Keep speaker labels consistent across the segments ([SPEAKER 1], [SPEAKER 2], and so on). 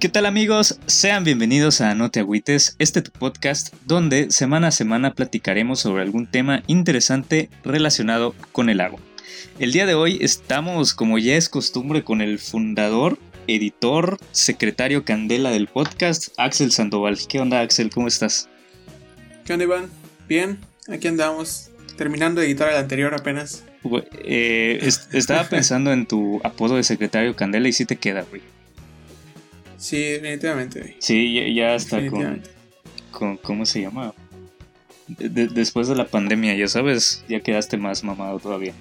[SPEAKER 1] ¿Qué tal amigos? Sean bienvenidos a No te agüites, este tu podcast donde semana a semana platicaremos sobre algún tema interesante relacionado con el agua. El día de hoy estamos, como ya es costumbre, con el fundador, editor, secretario candela del podcast, Axel Sandoval. ¿Qué onda Axel? ¿Cómo estás?
[SPEAKER 2] ¿Qué onda Iván? Bien, aquí andamos, terminando de editar el anterior apenas.
[SPEAKER 1] Eh, estaba pensando en tu apodo de secretario candela y sí te queda, güey.
[SPEAKER 2] Sí, definitivamente.
[SPEAKER 1] Sí, ya, está con, ¿Cómo se llama? después de la pandemia, ya sabes, ya quedaste más mamado todavía.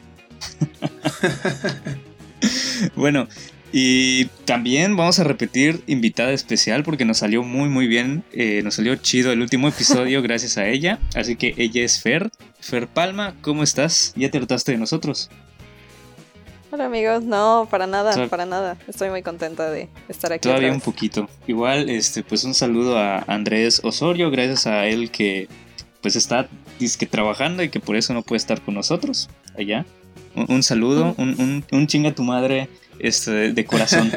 [SPEAKER 1] bueno, y también vamos a repetir invitada especial porque nos salió muy muy bien, eh, nos salió chido el último episodio gracias a ella. Así que ella es Fer. Fer Palma, ¿cómo estás? ¿Ya te trataste de nosotros?
[SPEAKER 3] Hola amigos, no, para nada, para nada. Estoy muy contenta de estar aquí.
[SPEAKER 1] Todavía un poquito. Igual, este, pues un saludo a Andrés Osorio, gracias a él que pues está disque trabajando y que por eso no puede estar con nosotros allá. Un, saludo, un, un, chinga tu madre este, de corazón.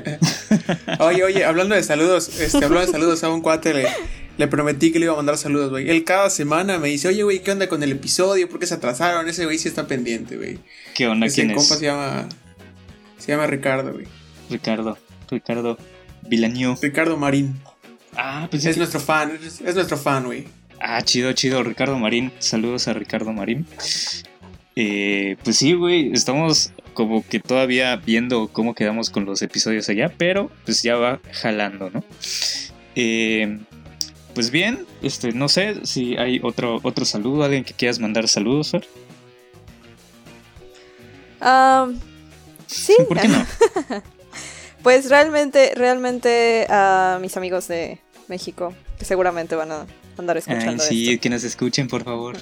[SPEAKER 2] oye, oye, hablando de saludos, este, hablando de saludos a un cuate le, le prometí que le iba a mandar saludos, güey. Él cada semana me dice, oye, güey, ¿qué onda con el episodio? ¿Por qué se atrasaron? Ese güey sí está pendiente, güey.
[SPEAKER 1] ¿Qué onda? Ese ¿Quién
[SPEAKER 2] compa se llama se llama Ricardo, güey.
[SPEAKER 1] Ricardo, Ricardo Vilaño.
[SPEAKER 2] Ricardo Marín.
[SPEAKER 1] Ah, pues
[SPEAKER 2] es, nuestro fan, es, nuestro fan, güey.
[SPEAKER 1] Ah, chido, chido, Ricardo Marín. Saludos a Ricardo Marín. Eh, pues sí, güey, estamos como que todavía viendo cómo quedamos con los episodios allá, pero pues ya va jalando, ¿no? Eh, pues bien, este, no sé si hay otro, otro saludo, alguien que quieras mandar saludos, Fer.
[SPEAKER 3] Um, Sí. ¿Por qué no? pues realmente, realmente a mis amigos de México, que seguramente van a andar escuchando.
[SPEAKER 1] sí, que nos escuchen, por favor.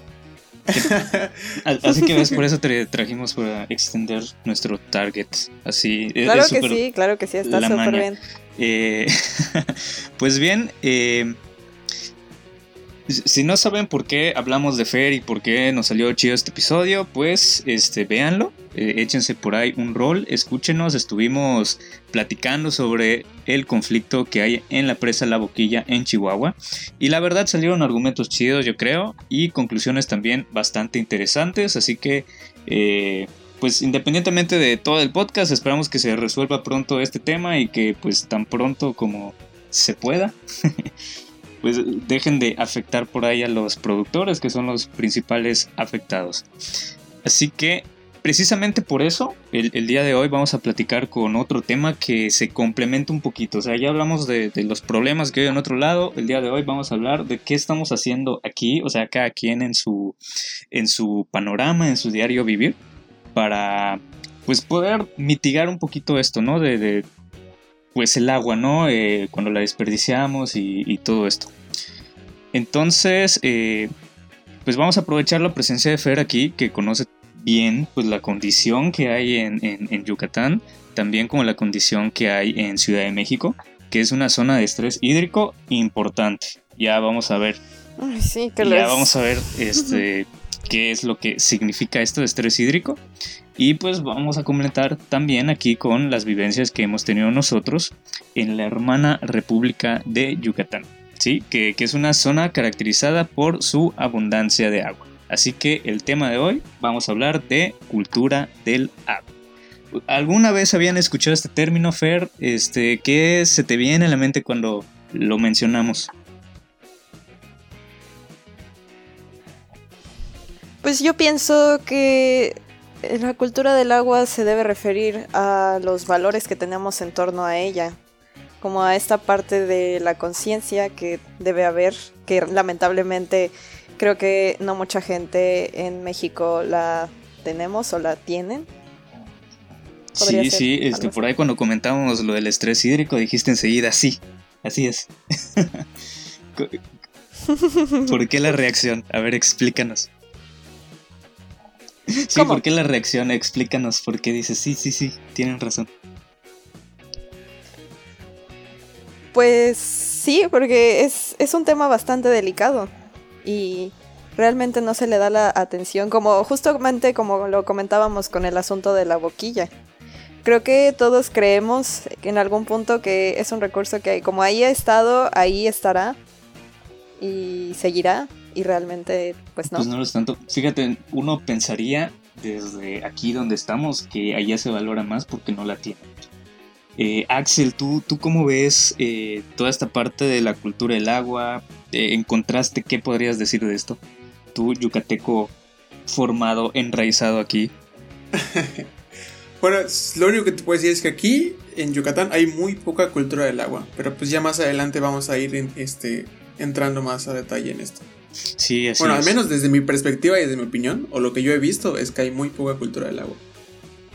[SPEAKER 1] Así que ves, por eso te trajimos para extender nuestro target. Así.
[SPEAKER 3] Claro que sí, claro que sí, está súper bien.
[SPEAKER 1] Eh, pues bien, eh, si no saben por qué hablamos de Fer y por qué nos salió chido este episodio, pues este, véanlo, eh, échense por ahí un rol, escúchenos, estuvimos platicando sobre el conflicto que hay en la presa La Boquilla en Chihuahua y la verdad salieron argumentos chidos yo creo y conclusiones también bastante interesantes, así que eh, pues independientemente de todo el podcast esperamos que se resuelva pronto este tema y que pues tan pronto como se pueda. pues dejen de afectar por ahí a los productores que son los principales afectados. Así que precisamente por eso el, día de hoy vamos a platicar con otro tema que se complementa un poquito. O sea, ya hablamos de, los problemas que hay en otro lado. El día de hoy vamos a hablar de qué estamos haciendo aquí, o sea, cada quien en su, en su panorama, en su diario vivir, para pues poder mitigar un poquito esto, ¿no? de pues el agua, ¿no? Eh, cuando la desperdiciamos y, todo esto. Entonces, eh, pues vamos a aprovechar la presencia de Fer aquí, que conoce bien pues la condición que hay en, Yucatán, también como la condición que hay en Ciudad de México, que es una zona de estrés hídrico importante. Ya vamos a ver.
[SPEAKER 3] Ay, sí, que
[SPEAKER 1] ya vamos a ver este, qué es lo que significa esto de estrés hídrico. Y pues vamos a comentar también aquí con las vivencias que hemos tenido nosotros en la hermana República de Yucatán, ¿sí? que, es una zona caracterizada por su abundancia de agua. Así que el tema de hoy vamos a hablar de cultura del agua. ¿Alguna vez habían escuchado este término, Fer? Este, ¿Qué se te viene a la mente cuando lo mencionamos?
[SPEAKER 3] Pues yo pienso que la cultura del agua se debe referir a los valores que tenemos en torno a ella, como a esta parte de la conciencia que debe haber, que lamentablemente creo que no mucha gente en México la tenemos o la tienen.
[SPEAKER 1] Sí, sí, este, por ahí cuando comentábamos lo del estrés hídrico dijiste enseguida, sí, así es. ¿Por qué la reacción? A ver, explícanos. Sí, ¿por qué la reacción? Explícanos por qué dices, sí, sí, sí, tienen razón.
[SPEAKER 3] Pues sí, porque es, es un tema bastante delicado y realmente no se le da la atención, como justamente como lo comentábamos con el asunto de la boquilla. creo que todos creemos en algún punto que es un recurso que como ahí ha estado, ahí estará y seguirá y realmente pues no.
[SPEAKER 1] Pues no lo es tanto. Fíjate, uno pensaría desde aquí donde estamos que allá se valora más porque no la tiene. Eh, Axel, ¿tú, ¿tú cómo ves eh, toda esta parte de la cultura del agua? Eh, en contraste, ¿qué podrías decir de esto? Tú, yucateco formado, enraizado aquí.
[SPEAKER 2] bueno, lo único que te puedo decir es que aquí en Yucatán hay muy poca cultura del agua, pero pues ya más adelante vamos a ir este, entrando más a detalle en esto.
[SPEAKER 1] Sí, así
[SPEAKER 2] Bueno, al menos desde mi perspectiva y desde mi opinión, o lo que yo he visto, es que hay muy poca cultura del agua.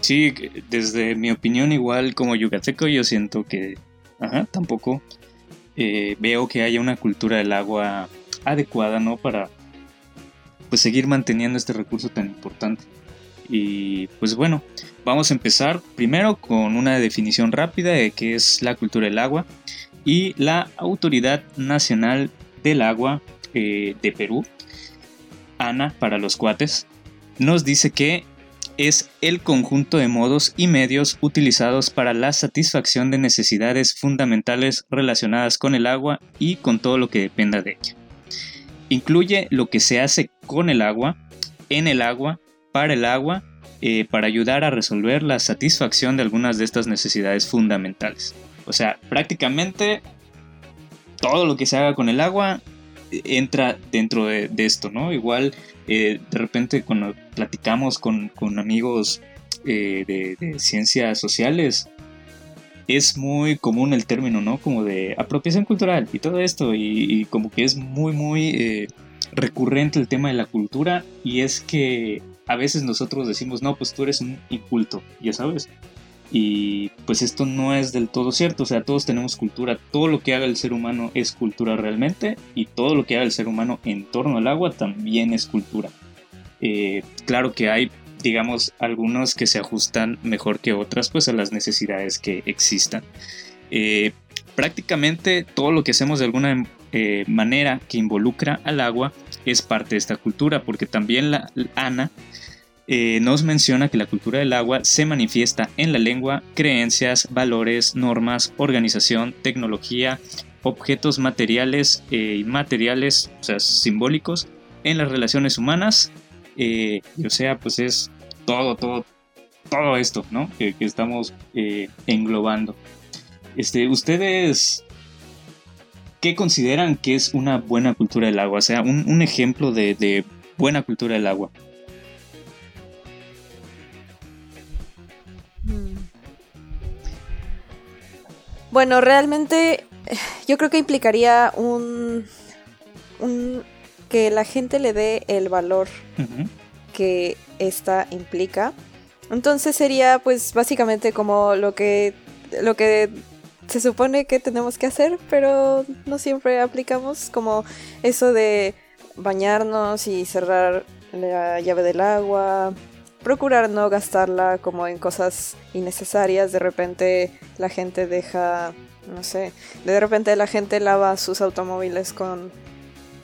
[SPEAKER 1] Sí, desde mi opinión, igual como yucateco, yo siento que tampoco eh, veo que haya una cultura del agua adecuada, ¿no? Para pues seguir manteniendo este recurso tan importante. Y pues bueno, vamos a empezar primero con una definición rápida de qué es la cultura del agua y la Autoridad Nacional del Agua eh, de Perú, ANA para los cuates, nos dice que es el conjunto de modos y medios utilizados para la satisfacción de necesidades fundamentales relacionadas con el agua y con todo lo que dependa de ella. Incluye lo que se hace con el agua, en el agua, para el agua, eh, para ayudar a resolver la satisfacción de algunas de estas necesidades fundamentales. O sea, prácticamente todo lo que se haga con el agua entra dentro de, esto, ¿no? Igual eh, de repente cuando platicamos con, amigos eh, de, ciencias sociales, es muy común el término, ¿no? Como de apropiación cultural y todo esto, y, como que es muy, muy eh, recurrente el tema de la cultura, y es que a veces nosotros decimos, no, pues tú eres un inculto, ya sabes. Y pues esto no es del todo cierto, o sea, todos tenemos cultura, todo lo que haga el ser humano es cultura realmente y todo lo que haga el ser humano en torno al agua también es cultura. Eh, claro que hay, digamos, algunos que se ajustan mejor que otras pues a las necesidades que existan. Eh, prácticamente todo lo que hacemos de alguna eh, manera que involucra al agua es parte de esta cultura, porque también la ANA eh, nos menciona que la cultura del agua se manifiesta en la lengua, creencias, valores, normas, organización, tecnología, objetos materiales e inmateriales, o sea, simbólicos, en las relaciones humanas. Eh, o sea, pues es todo, todo, todo esto, ¿no? Que, estamos englobando. Este, ustedes ¿qué consideran que es una buena cultura del agua? O sea, un, ejemplo de, buena cultura del agua.
[SPEAKER 3] Bueno, realmente yo creo que implicaría un, que la gente le dé el valor que esta implica. Entonces sería pues básicamente como lo que lo que se supone que tenemos que hacer, pero no siempre aplicamos como eso de bañarnos y cerrar la llave del agua, procurar no gastarla como en cosas innecesarias. De repente la gente deja, no sé, de repente la gente lava sus automóviles con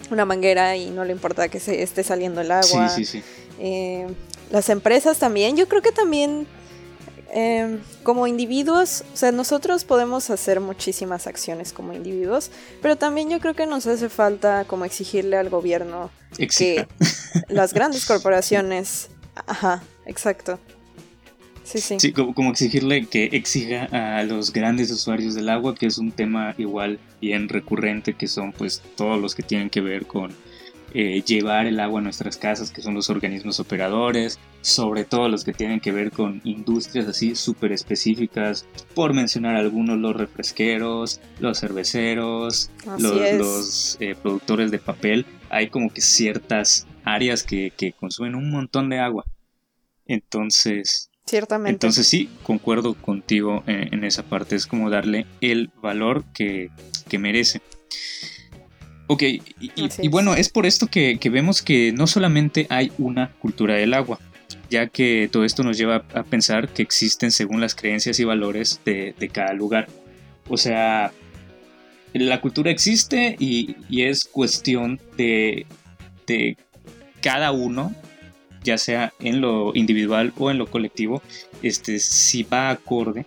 [SPEAKER 3] una manguera y no le importa que se esté saliendo el agua.
[SPEAKER 1] Sí, sí, sí.
[SPEAKER 3] Eh, las empresas también, yo creo que también em, como individuos, o sea, nosotros podemos hacer muchísimas acciones como individuos, pero también yo creo que nos hace falta como exigirle al gobierno que las grandes corporaciones Ajá, exacto. Sí, sí.
[SPEAKER 1] Sí, como, exigirle que exija a los grandes usuarios del agua, que es un tema igual bien recurrente, que son pues todos los que tienen que ver con eh, llevar el agua a nuestras casas, que son los organismos operadores, sobre todo los que tienen que ver con industrias así súper específicas, por mencionar algunos, los refresqueros, los cerveceros, los, eh, productores de papel, hay como que ciertas áreas que, consumen un montón de agua. Entonces,
[SPEAKER 3] Ciertamente.
[SPEAKER 1] Entonces sí, concuerdo contigo en, esa parte. Es como darle el valor que, merece. Ok, y, bueno, es por esto que, vemos que no solamente hay una cultura del agua, ya que todo esto nos lleva a pensar que existen según las creencias y valores de, cada lugar. O sea, la cultura existe y, y es cuestión de, de cada uno ya sea en lo individual o en lo colectivo, este, si va acorde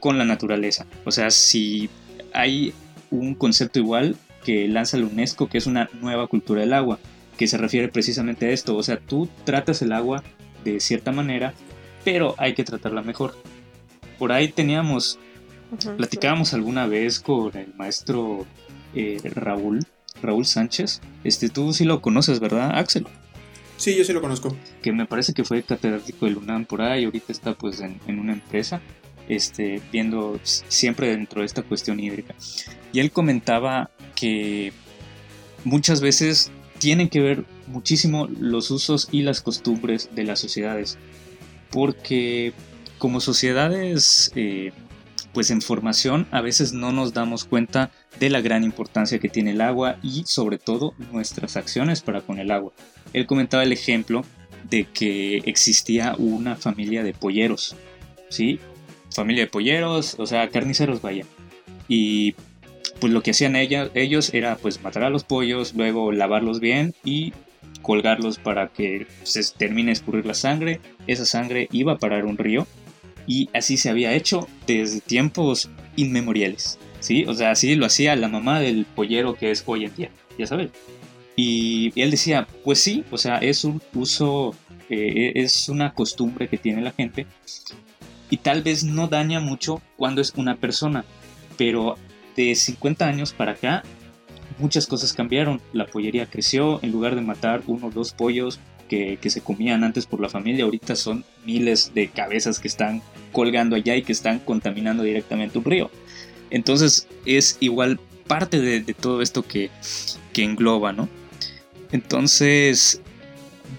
[SPEAKER 1] con la naturaleza. O sea, si hay un concepto igual que lanza la UNESCO, que es una nueva cultura del agua, que se refiere precisamente a esto. O sea, tú tratas el agua de cierta manera, pero hay que tratarla mejor. Por ahí teníamos, platicábamos alguna vez con el maestro eh, Raúl, Raúl Sánchez. Este, tú sí lo conoces, ¿verdad, Axel?
[SPEAKER 2] Sí, yo sí lo conozco.
[SPEAKER 1] Que me parece que fue catedrático del UNAM por ahí, ahorita está pues en, en una empresa, este, viendo siempre dentro de esta cuestión hídrica. Y él comentaba que muchas veces tienen que ver muchísimo los usos y las costumbres de las sociedades. Porque como sociedades eh, pues en formación a veces no nos damos cuenta de la gran importancia que tiene el agua y sobre todo nuestras acciones para con el agua. Él comentaba el ejemplo de que existía una familia de polleros, ¿sí? Familia de polleros, o sea, carniceros, vaya. Y pues lo que hacían ellos era pues matar a los pollos, luego lavarlos bien y colgarlos para que se termine de escurrir la sangre. Esa sangre iba a parar un río y así se había hecho desde tiempos inmemoriales. ¿sí? O sea, así lo hacía la mamá del pollero que es hoy en día, ya sabes. Y él decía, pues sí, o sea, es un uso, eh, es una costumbre que tiene la gente y tal vez no daña mucho cuando es una persona, pero de 50 años para acá muchas cosas cambiaron. La pollería creció, en lugar de matar uno o dos pollos que, se comían antes por la familia, ahorita son miles de cabezas que están colgando allá y que están contaminando directamente un río. Entonces es igual parte de, todo esto que, que engloba, ¿no? Entonces,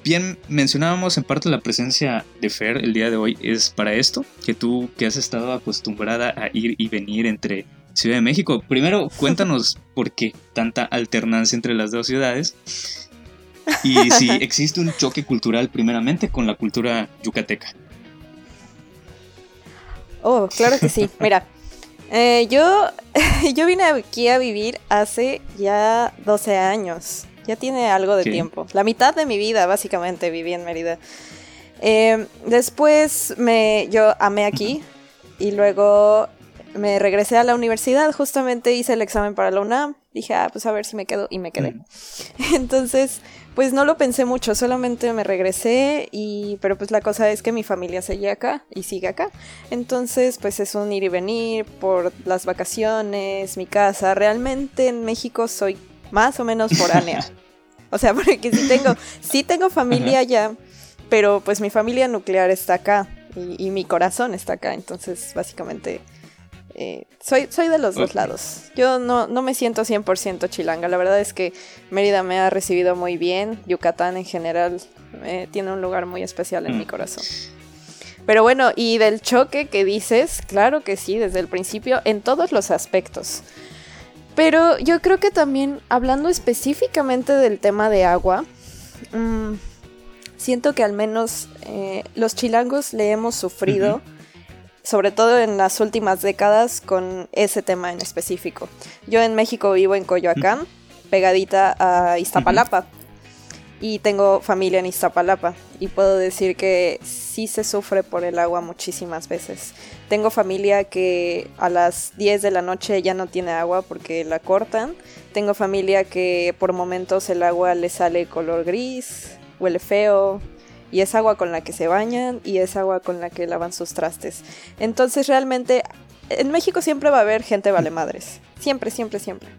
[SPEAKER 1] bien mencionábamos en parte la presencia de Fer el día de hoy es para esto, que tú que has estado acostumbrada a ir y venir entre Ciudad de México. Primero, cuéntanos por qué tanta alternancia entre las dos ciudades y si existe un choque cultural primeramente con la cultura yucateca.
[SPEAKER 3] Oh, claro que sí. Mira, eh, yo, yo vine aquí a vivir hace ya 12 años. Ya tiene algo de tiempo. La mitad de mi vida, básicamente, viví en Mérida. Eh, después me, yo amé aquí y luego me regresé a la universidad, justamente hice el examen para la UNAM, dije, ah, pues a ver si me quedo y me quedé. Entonces, pues no lo pensé mucho, solamente me regresé y, pero pues la cosa es que mi familia sigue acá y sigue acá. Entonces, pues es un ir y venir por las vacaciones, mi casa. Realmente en México soy más o menos foránea. o sea, porque sí tengo, sí tengo familia allá, pero pues mi familia nuclear está acá y, y mi corazón está acá. Entonces, básicamente eh, soy, soy de los dos lados. Yo no, no me siento 100% chilanga. La verdad es que Mérida me ha recibido muy bien. Yucatán en general eh, tiene un lugar muy especial en mi mm. corazón. Pero bueno, y del choque que dices, claro que sí, desde el principio, en todos los aspectos. Pero yo creo que también, hablando específicamente del tema de agua, mm, siento que al menos eh, los chilangos le hemos sufrido sobre todo en las últimas décadas con ese tema en específico. Yo en México vivo en Coyoacán, pegadita a Iztapalapa, y tengo familia en Iztapalapa, y puedo decir que sí se sufre por el agua muchísimas veces. Tengo familia que a las 10 de la noche ya no tiene agua porque la cortan. Tengo familia que por momentos el agua le sale color gris, huele feo, y es agua con la que se bañan y es agua con la que lavan sus trastes. Entonces realmente en México siempre va a haber gente vale madres, siempre, siempre, siempre.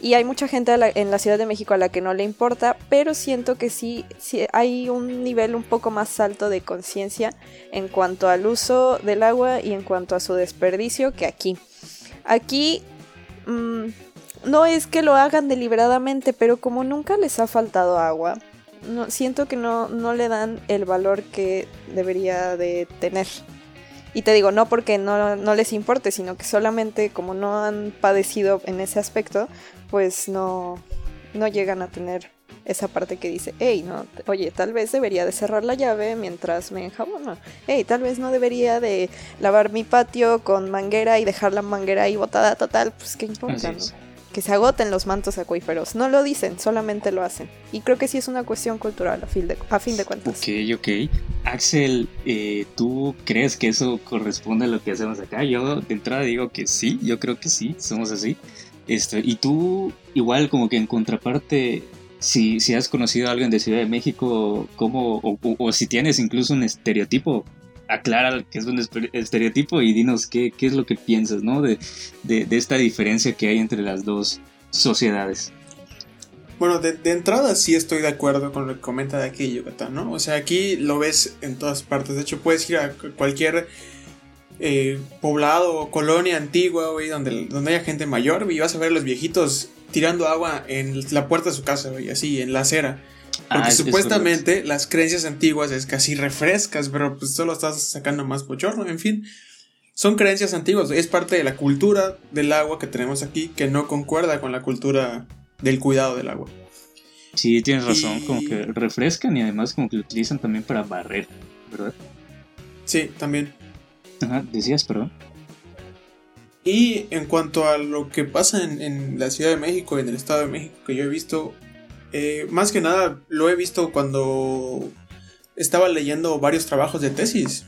[SPEAKER 3] Y hay mucha gente en la Ciudad de México a la que no le importa, pero siento que sí, hay un nivel un poco más alto de conciencia en cuanto al uso del agua y en cuanto a su desperdicio que aquí. Aquí mm, no es que lo hagan deliberadamente, pero como nunca les ha faltado agua, no, siento que no, no le dan el valor que debería de tener. Y te digo, no porque no, no, les importe, sino que solamente como no han padecido en ese aspecto, pues no, no llegan a tener esa parte que dice, hey, no, oye, tal vez debería de cerrar la llave mientras me enjabono. Hey, tal vez no debería de lavar mi patio con manguera y dejar la manguera ahí botada total, pues qué importa, ¿no? Que se agoten los mantos acuíferos. No lo dicen, solamente lo hacen. Y creo que sí es una cuestión cultural a fin de, a fin de cuentas.
[SPEAKER 1] Ok, ok. Axel, eh, ¿tú crees que eso corresponde a lo que hacemos acá? Yo de entrada digo que sí, yo creo que sí, somos así. Este, y tú, igual como que en contraparte, si, si has conocido a alguien de Ciudad de México, ¿cómo, o, si tienes incluso un estereotipo, aclara que es un estereotipo y dinos qué, qué es lo que piensas, ¿no? De, de, esta diferencia que hay entre las dos sociedades.
[SPEAKER 2] Bueno, de, entrada sí estoy de acuerdo con lo que comenta de aquí Yucatán, ¿no? O sea, aquí lo ves en todas partes. De hecho, puedes ir a cualquier eh, poblado o colonia antigua, güey, donde, donde haya gente mayor, y vas a ver a los viejitos tirando agua en la puerta de su casa, güey, así, en la acera. Porque ah, supuestamente las creencias antiguas es así refrescas, pero pues solo estás sacando más bochorno, en fin. Son creencias antiguas, es parte de la cultura del agua que tenemos aquí que no concuerda con la cultura del cuidado del agua.
[SPEAKER 1] Sí, tienes razón, como que refrescan y además como que lo utilizan también para barrer, ¿verdad?
[SPEAKER 2] Sí, también.
[SPEAKER 1] Ajá, decías, perdón.
[SPEAKER 2] Y en cuanto a lo que pasa en, la Ciudad de México y en el Estado de México, que yo he visto, eh, más que nada lo he visto cuando estaba leyendo varios trabajos de tesis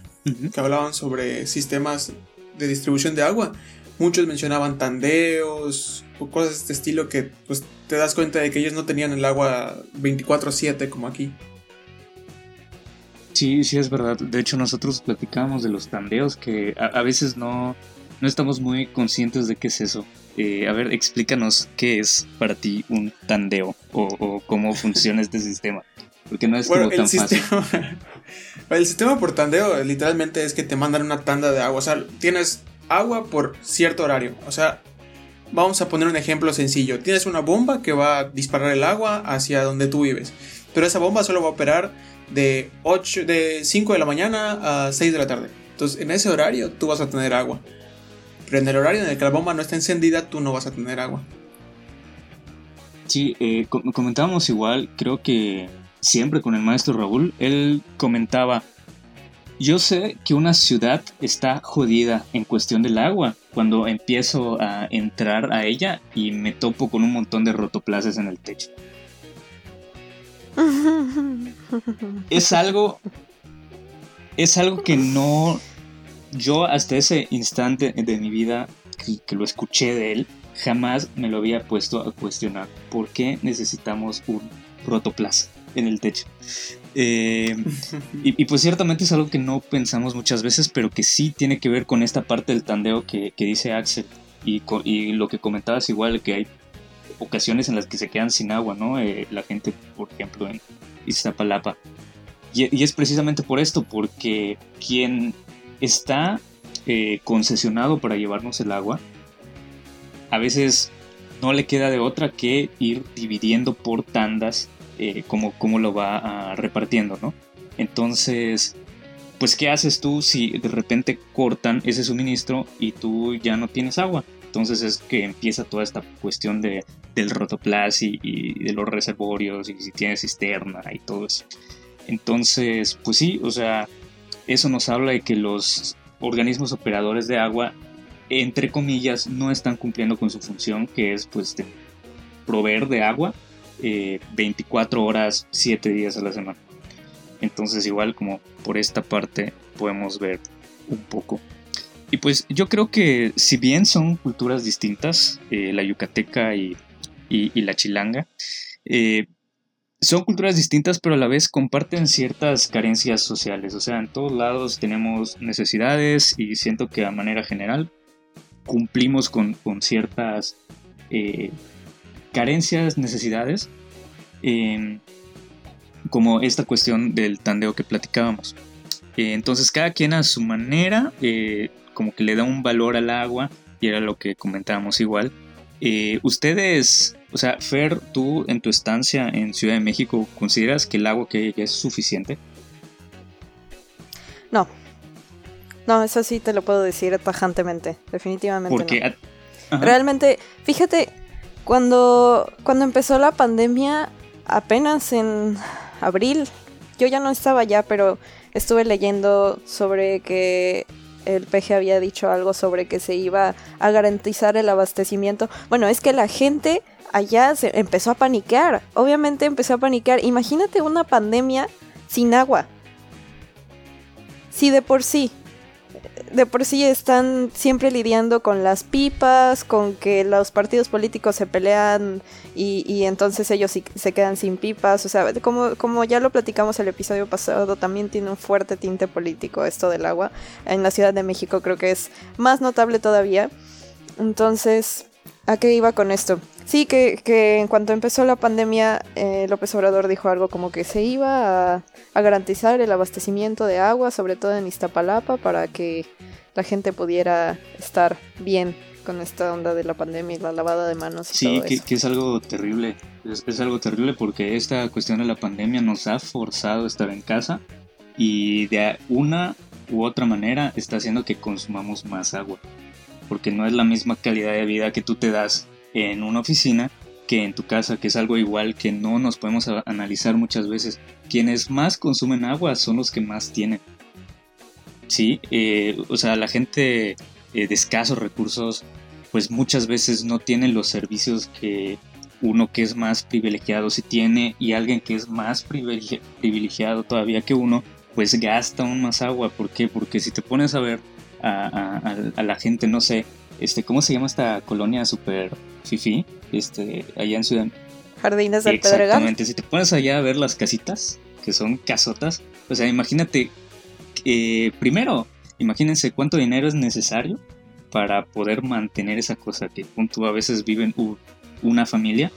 [SPEAKER 2] que hablaban sobre sistemas de distribución de agua. Muchos mencionaban tandeos o cosas de este estilo que pues te das cuenta de que ellos no tenían el agua 24/7 como aquí.
[SPEAKER 1] Sí, sí es verdad. De hecho nosotros platicábamos de los tandeos que a, veces no, no estamos muy conscientes de qué es eso. Eh, a ver, explícanos qué es para ti un tandeo o, cómo funciona este sistema. Porque no es como tan fácil.
[SPEAKER 2] el sistema por tandeo literalmente es que te mandan una tanda de agua. O sea, tienes agua por cierto horario. O sea, vamos a poner un ejemplo sencillo. Tienes una bomba que va a disparar el agua hacia donde tú vives. Pero esa bomba solo va a operar de, 8, de 5 de la mañana a 6 de la tarde. Entonces, en ese horario tú vas a tener agua. Pero en el horario en el que la bomba no está encendida, tú no vas a tener agua.
[SPEAKER 1] Sí, eh, comentábamos igual, creo que siempre con el maestro Raúl, él comentaba, yo sé que una ciudad está jodida en cuestión del agua cuando empiezo a entrar a ella y me topo con un montón de rotoplaces en el techo. es algo. Es algo que no. Yo hasta ese instante de mi vida que, lo escuché de él, jamás me lo había puesto a cuestionar. ¿Por qué necesitamos un protoplaza en el techo? Eh, y, pues ciertamente es algo que no pensamos muchas veces, pero que sí tiene que ver con esta parte del tandeo que, dice Axel. Y, y, lo que comentabas igual, que hay ocasiones en las que se quedan sin agua, ¿no? Eh, la gente, por ejemplo, en Iztapalapa. Y, y, es precisamente por esto, porque quien está eh, concesionado para llevarnos el agua, a veces no le queda de otra que ir dividiendo por tandas eh, como, como lo va repartiendo, ¿no? Entonces, pues, ¿qué haces tú si de repente cortan ese suministro y tú ya no tienes agua? Entonces es que empieza toda esta cuestión de, del rotoplas y, de los reservorios y si tiene cisterna y todo eso. Entonces, pues sí, o sea, eso nos habla de que los organismos operadores de agua, entre comillas, no están cumpliendo con su función, que es pues proveer de agua 24 eh, horas, 7 días a la semana. Entonces igual como por esta parte podemos ver un poco y pues yo creo que si bien son culturas distintas, eh, la yucateca y, la chilanga, eh, son culturas distintas pero a la vez comparten ciertas carencias sociales. O sea, en todos lados tenemos necesidades y siento que a manera general cumplimos con, ciertas eh, carencias, necesidades, como esta cuestión del tandeo que platicábamos. entonces cada quien a su manera como que le da un valor al agua y era lo que comentábamos igual. Eh, ustedes, o sea, Fer, tú en tu estancia en Ciudad de México, ¿consideras que el agua que hay es suficiente?
[SPEAKER 3] No. No, eso sí te lo puedo decir tajantemente, definitivamente. Porque Realmente, fíjate, cuando, cuando empezó la pandemia, apenas en abril, yo ya no estaba allá, pero estuve leyendo sobre que el PG había dicho algo sobre que se iba a garantizar el abastecimiento. Bueno, es que la gente allá se empezó a paniquear. Obviamente empezó a paniquear. Imagínate una pandemia sin agua. Si de por sí de por sí están siempre lidiando con las pipas, con que los partidos políticos se pelean y, entonces ellos se quedan sin pipas. O sea, como, como ya lo platicamos el episodio pasado, también tiene un fuerte tinte político esto del agua. En la Ciudad de México creo que es más notable todavía. Entonces, ¿a qué iba con esto? Sí, que, que en cuanto empezó la pandemia, eh, López Obrador dijo algo como que se iba a, a, garantizar el abastecimiento de agua, sobre todo en Iztapalapa, para que la gente pudiera estar bien con esta onda de la pandemia y la lavada de manos. Y
[SPEAKER 1] sí, que, que, es algo terrible. Es, es, algo terrible porque esta cuestión de la pandemia nos ha forzado a estar en casa y de una u otra manera está haciendo que consumamos más agua. Porque no es la misma calidad de vida que tú te das en una oficina que en tu casa, que es algo igual que no nos podemos analizar muchas veces. Quienes más consumen agua son los que más tienen. Sí, eh, o sea, la gente eh, de escasos recursos, pues muchas veces no tiene los servicios que uno que es más privilegiado sí tiene y alguien que es más privilegiado todavía que uno, pues gasta aún más agua. ¿Por qué? Porque si te pones a ver a, a la gente, no sé, este, ¿cómo se llama esta colonia super fifi? Este, allá en Ciudad.
[SPEAKER 3] Jardines del
[SPEAKER 1] Pedregal. Exactamente, si te pones allá a ver las casitas, que son casotas, o sea, imagínate, eh, primero, imagínense cuánto dinero es necesario para poder mantener esa cosa que punto a veces viven una familia,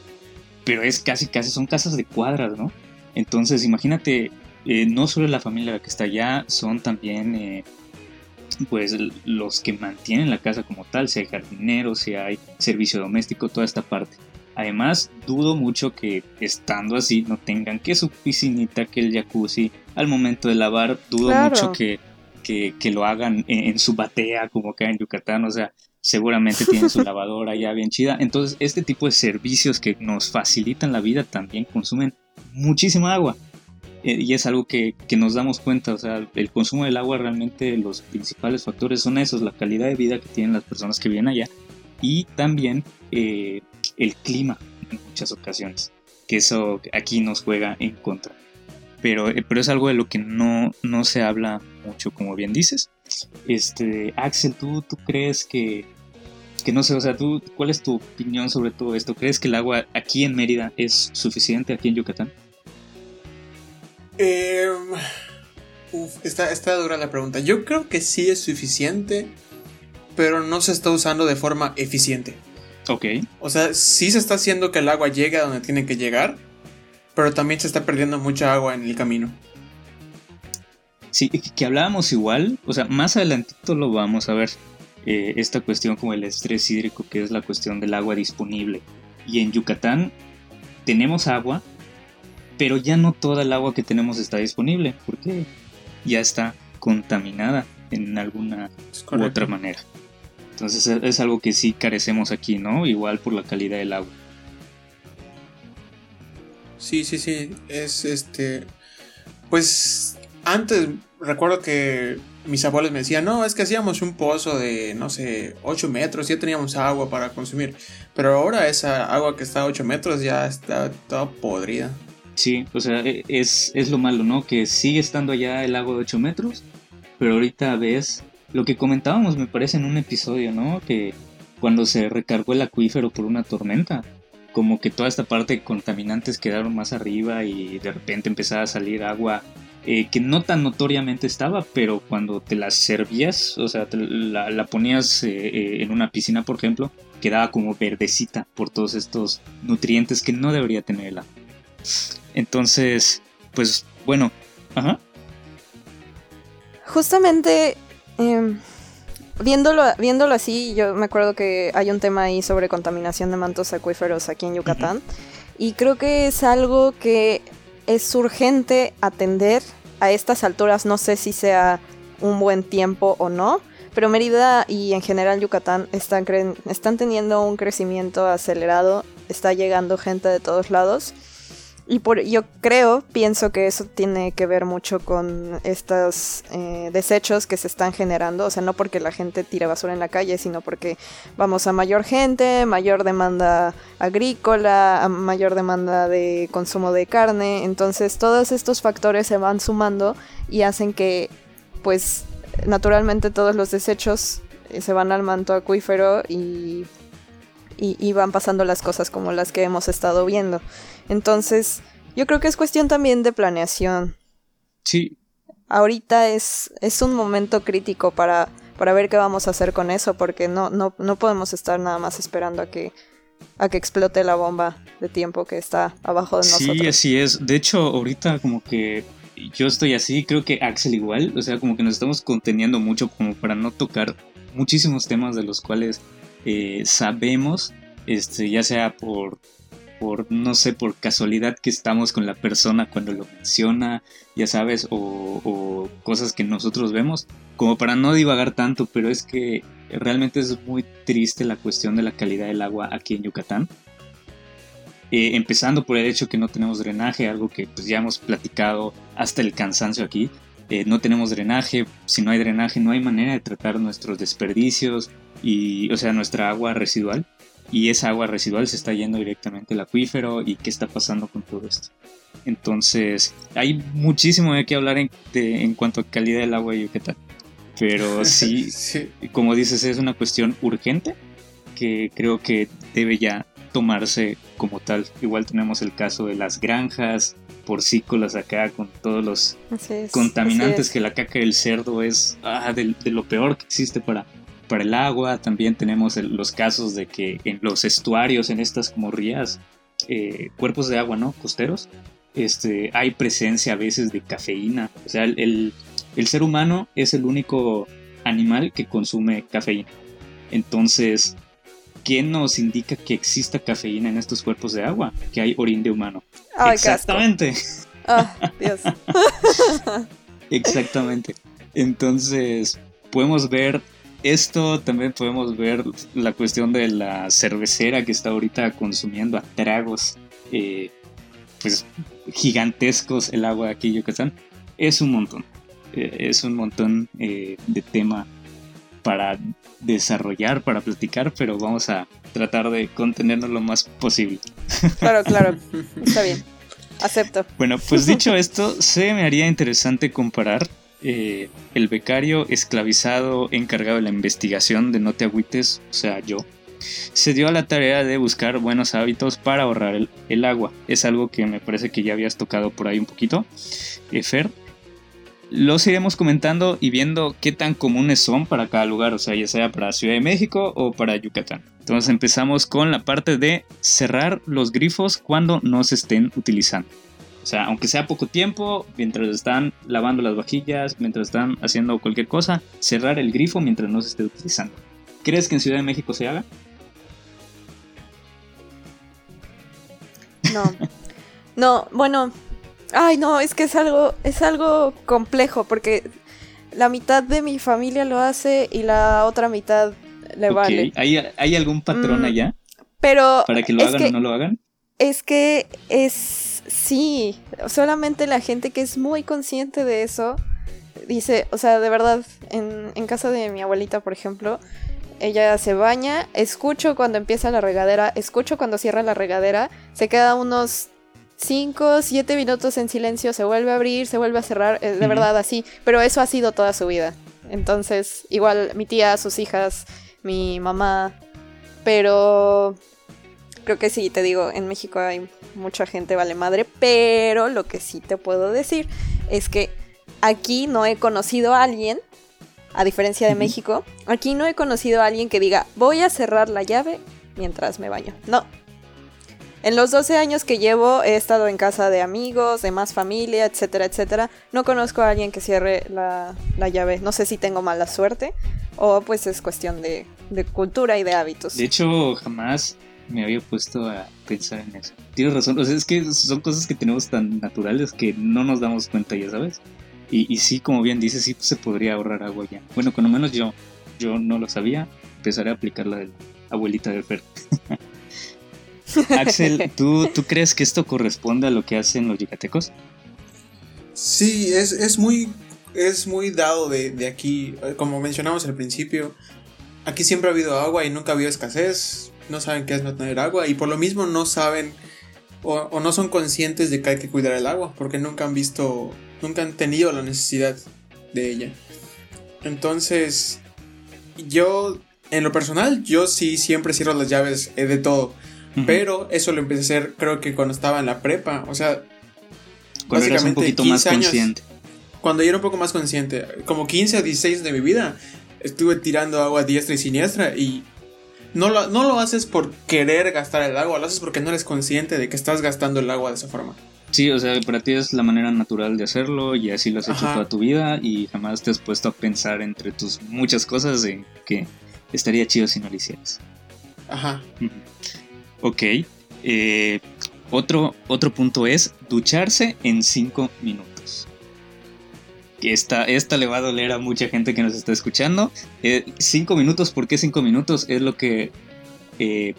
[SPEAKER 1] pero es casi, casi son casas de cuadras, ¿no? Entonces, imagínate, eh, no solo la familia que está allá, son también eh, pues los que mantienen la casa como tal, si hay jardineros, si hay servicio doméstico, toda esta parte. Además, dudo mucho que estando así no tengan que su piscinita, que el jacuzzi, al momento de lavar, dudo mucho que, que, lo hagan en, su batea como acá en Yucatán, o sea, seguramente tienen su lavadora ya bien chida. Entonces, este tipo de servicios que nos facilitan la vida también consumen muchísima agua. Eh, y es algo que, nos damos cuenta, o sea, el consumo del agua realmente los principales factores son esos, la calidad de vida que tienen las personas que viven allá y también eh, el clima en muchas ocasiones, que eso aquí nos juega en contra. Pero, eh, pero es algo de lo que no, no se habla mucho, como bien dices. Este, Axel, ¿tú, tú crees que, que no sé, o sea, ¿tú, ¿cuál es tu opinión sobre todo esto? ¿Crees que el agua aquí en Mérida es suficiente, aquí en Yucatán?
[SPEAKER 2] Eh, está, está dura la pregunta. Yo creo que sí es suficiente, pero no se está usando de forma eficiente.
[SPEAKER 1] Ok.
[SPEAKER 2] O sea, sí se está haciendo que el agua llegue a donde tiene que llegar, pero también se está perdiendo mucha agua en el camino.
[SPEAKER 1] Sí, que hablábamos igual, o sea, más adelantito lo vamos a ver, eh, esta cuestión como el estrés hídrico, que es la cuestión del agua disponible. Y en Yucatán tenemos agua, pero ya no toda el agua que tenemos está disponible porque ya está contaminada en alguna u otra manera. Entonces es algo que sí carecemos aquí, ¿no? Igual por la calidad del agua.
[SPEAKER 2] Sí, sí, sí. Es este. Pues antes recuerdo que mis abuelos me decían, no, es que hacíamos un pozo de, no sé, 8 metros, ya teníamos agua para consumir. Pero ahora esa agua que está a 8 metros ya está toda podrida.
[SPEAKER 1] Sí, o sea, e, es, es lo malo, ¿no? Que sigue estando allá el lago de 8 metros, pero ahorita ves lo que comentábamos, me parece, en un episodio, ¿no? Que cuando se recargó el acuífero por una tormenta, como que toda esta parte de contaminantes quedaron más arriba y de repente empezaba a salir agua eh, que no tan notoriamente estaba, pero cuando te la servías, o sea, la, ponías eh, eh, en una piscina, por ejemplo, quedaba como verdecita por todos estos nutrientes que no debería tener el agua. Entonces, pues bueno, ajá.
[SPEAKER 3] Justamente, em, viéndolo, viéndolo así, yo me acuerdo que hay un tema ahí sobre contaminación de mantos acuíferos aquí en Yucatán. Y creo que es algo que es urgente atender a estas alturas. No sé si sea un buen tiempo o no. Pero Mérida y en general Yucatán están, están teniendo un crecimiento acelerado. Está llegando gente de todos lados. Y por, yo creo, pienso que eso tiene que ver mucho con estos eh, desechos que se están generando, o sea, no porque la gente tire basura en la calle, sino porque vamos a mayor gente, mayor demanda agrícola, mayor demanda de consumo de carne, entonces todos estos factores se van sumando y hacen que, pues, naturalmente todos los desechos eh, se van al manto acuífero y, y van pasando las cosas como las que hemos estado viendo. Entonces, yo creo que es cuestión también de planeación.
[SPEAKER 1] Sí.
[SPEAKER 3] Ahorita es, es un momento crítico para, para ver qué vamos a hacer con eso, porque no, no, no podemos estar nada más esperando a que, a que explote la bomba de tiempo que está abajo de nosotros.
[SPEAKER 1] Sí, así es. De hecho, ahorita como que yo estoy así, creo que Axel igual, o sea, como que nos estamos conteniendo mucho como para no tocar muchísimos temas de los cuales eh, sabemos, este, ya sea por por, no sé, por casualidad que estamos con la persona cuando lo menciona, ya sabes, o, cosas que nosotros vemos, como para no divagar tanto, pero es que realmente es muy triste la cuestión de la calidad del agua aquí en Yucatán. Eh, empezando por el hecho que no tenemos drenaje, algo que pues, ya hemos platicado hasta el cansancio aquí. Eh, no tenemos drenaje, si no hay drenaje no hay manera de tratar nuestros desperdicios y, o sea, nuestra agua residual y esa agua residual se está yendo directamente al acuífero y qué está pasando con todo esto. Entonces, hay muchísimo de qué hablar en, en cuanto a calidad del agua de Yucatán. Pero sí, como dices, es una cuestión urgente que creo que debe ya tomarse como tal. Igual tenemos el caso de las granjas porcícolas acá con todos los contaminantes que la caca del cerdo es ah, de, lo peor que existe para, para el agua. También tenemos los casos de que en los estuarios, en estas como rías, eh, cuerpos de agua, ¿no? Costeros, este, hay presencia a veces de cafeína. O sea, el, el ser humano es el único animal que consume cafeína. Entonces, ¿quién nos indica que exista cafeína en estos cuerpos de agua? Que hay orín de humano. Exactamente.
[SPEAKER 3] Ah, Dios.
[SPEAKER 1] Exactamente. Entonces, podemos ver esto también podemos ver la cuestión de la cervecera que está ahorita consumiendo a tragos eh, pues gigantescos el agua aquí en Yucatán. Es un montón. Eh, es un montón eh, de tema para desarrollar, para platicar, pero vamos a tratar de contenernos lo más posible.
[SPEAKER 3] Claro, claro. Está bien. Acepto.
[SPEAKER 1] Bueno, pues dicho esto, se me haría interesante comparar eh, el becario esclavizado encargado de la investigación de No te agüites, o sea, yo, se dio a la tarea de buscar buenos hábitos para ahorrar el, agua. Es algo que me parece que ya habías tocado por ahí un poquito, eh, Fer. Los iremos comentando y viendo qué tan comunes son para cada lugar, o sea, ya sea para Ciudad de México o para Yucatán. Entonces empezamos con la parte de cerrar los grifos cuando no se estén utilizando. O sea, aunque sea poco tiempo, mientras están lavando las vajillas, mientras están haciendo cualquier cosa, cerrar el grifo mientras no se esté utilizando. ¿Crees que en Ciudad de México se haga?
[SPEAKER 3] No. No, bueno. Ay, no, es que es algo, es algo complejo porque la mitad de mi familia lo hace y la otra mitad le vale.
[SPEAKER 1] ¿Hay, algún patrón mm, allá?
[SPEAKER 3] Pero.
[SPEAKER 1] ¿Para que lo hagan o no lo hagan?
[SPEAKER 3] Es que es Sí, solamente la gente que es muy consciente de eso dice, o sea, de verdad, en, en casa de mi abuelita, por ejemplo, ella se baña, escucho cuando empieza la regadera, escucho cuando cierra la regadera, se queda unos 5, 7 minutos en silencio, se vuelve a abrir, se vuelve a cerrar, eh, de verdad así, pero eso ha sido toda su vida. Entonces, igual mi tía, sus hijas, mi mamá, pero creo que sí, te digo, en México hay mucha gente vale madre, pero lo que sí te puedo decir es que aquí no he conocido a alguien, a diferencia de México, aquí no he conocido a alguien que diga, voy a cerrar la llave mientras me baño. No. En los 12 años que llevo he estado en casa de amigos, de más familia, etcétera, etcétera. No conozco a alguien que cierre la, llave. No sé si tengo mala suerte o pues es cuestión de, de cultura y de hábitos.
[SPEAKER 1] De hecho, jamás me había puesto a pensar en eso. Tienes razón, o sea, es que son cosas que tenemos tan naturales que no nos damos cuenta, ya sabes. Y, y sí, como bien dices, sí se podría ahorrar agua ya. Bueno, cuando menos yo, yo no lo sabía, empezaré a aplicar la de la abuelita de Fer. Axel, ¿tú, ¿tú crees que esto corresponde a lo que hacen los yucatecos?
[SPEAKER 2] Sí, es, es muy es muy dado de, de, aquí, como mencionamos al principio, aquí siempre ha habido agua y nunca ha habido escasez, no saben qué es no tener agua y por lo mismo no saben o, o, no son conscientes de que hay que cuidar el agua porque nunca han visto, nunca han tenido la necesidad de ella. Entonces, yo, en lo personal, yo sí siempre cierro las llaves eh, de todo. Pero eso lo empecé a hacer creo que cuando estaba en la prepa. O sea,
[SPEAKER 1] cuando eras un poquito más consciente.
[SPEAKER 2] cuando yo era un poco más consciente, como 15 o 16 de mi vida, estuve tirando agua diestra y siniestra y no lo, no lo haces por querer gastar el agua, lo haces porque no eres consciente de que estás gastando el agua de esa forma.
[SPEAKER 1] Sí, o sea, para ti es la manera natural de hacerlo y así lo has hecho toda tu vida y jamás te has puesto a pensar entre tus muchas cosas de que estaría chido si no lo hicieras.
[SPEAKER 2] Ajá.
[SPEAKER 1] Ok. Eh, otro, otro punto es ducharse en 5 minutos. Esta, esta le va a doler a mucha gente que nos está escuchando. 5 eh, minutos, ¿por qué 5 minutos? Es lo que eh,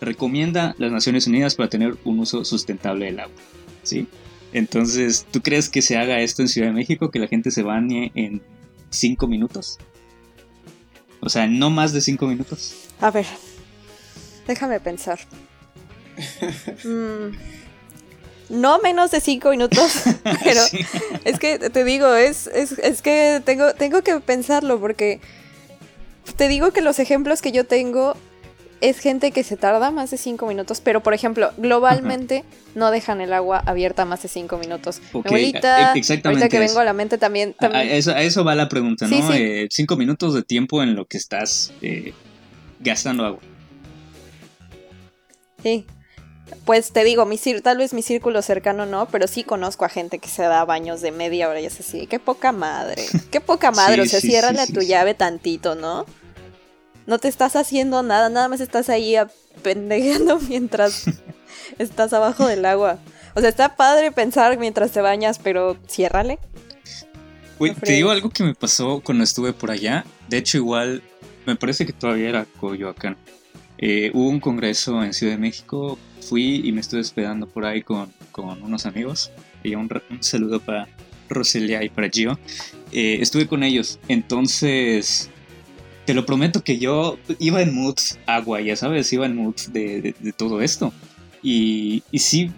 [SPEAKER 1] recomienda las Naciones Unidas para tener un uso sustentable del agua. ¿sí? Entonces, ¿tú crees que se haga esto en Ciudad de México? Que la gente se bañe en 5 minutos. O sea, no más de 5 minutos.
[SPEAKER 3] A ver, déjame pensar. Mm, no menos de 5 minutos, pero es que te digo, es, es, es, que tengo, tengo que pensarlo porque te digo que los ejemplos que yo tengo es gente que se tarda más de 5 minutos, pero por ejemplo, globalmente no dejan el agua abierta más de 5 minutos. abuelita, e, ahorita que vengo a la mente también.
[SPEAKER 1] A, eso, va la pregunta, ¿no? 5 eh, minutos de tiempo en lo que estás eh, gastando agua.
[SPEAKER 3] Sí. Pues te digo, mi tal vez mi círculo cercano no, pero sí conozco a gente que se da baños de media hora y es así, qué poca madre, qué poca madre, o sea, ciérrale a tu llave tantito, ¿no? No te estás haciendo nada, nada más estás ahí apendejeando mientras estás abajo del agua. O sea, está padre pensar mientras te bañas, pero ciérrale.
[SPEAKER 1] te digo algo que me pasó cuando estuve por allá. De hecho, igual, me parece que todavía era Coyoacán. Eh, hubo un congreso en Ciudad de México. Fui y me estuve esperando por ahí con, unos amigos. Y un, saludo para Roselia y para Gio. Eh, estuve con ellos. Entonces, te lo prometo que yo iba en moods agua, ya sabes, iba en moods de, todo esto. Y, y, sí,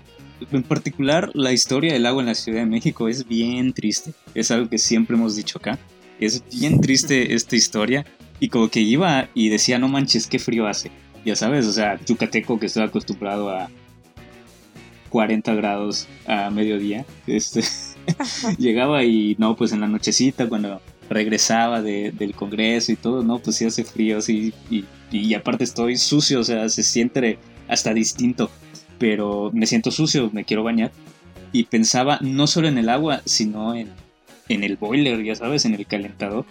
[SPEAKER 1] en particular la historia del agua en la Ciudad de México es bien triste. Es algo que siempre hemos dicho acá. Es bien triste esta historia. Y como que iba y decía, no manches, qué frío hace. Ya sabes, o sea, yucateco que estoy acostumbrado a 40 grados a mediodía. Este, llegaba y no, pues en la nochecita cuando regresaba del Congreso y todo, no, pues sí hace frío, sí, y, y, aparte estoy sucio, o sea, se siente hasta distinto, pero me siento sucio, me quiero bañar. Y pensaba no solo en el agua, sino en, en el boiler, ya sabes, en el calentador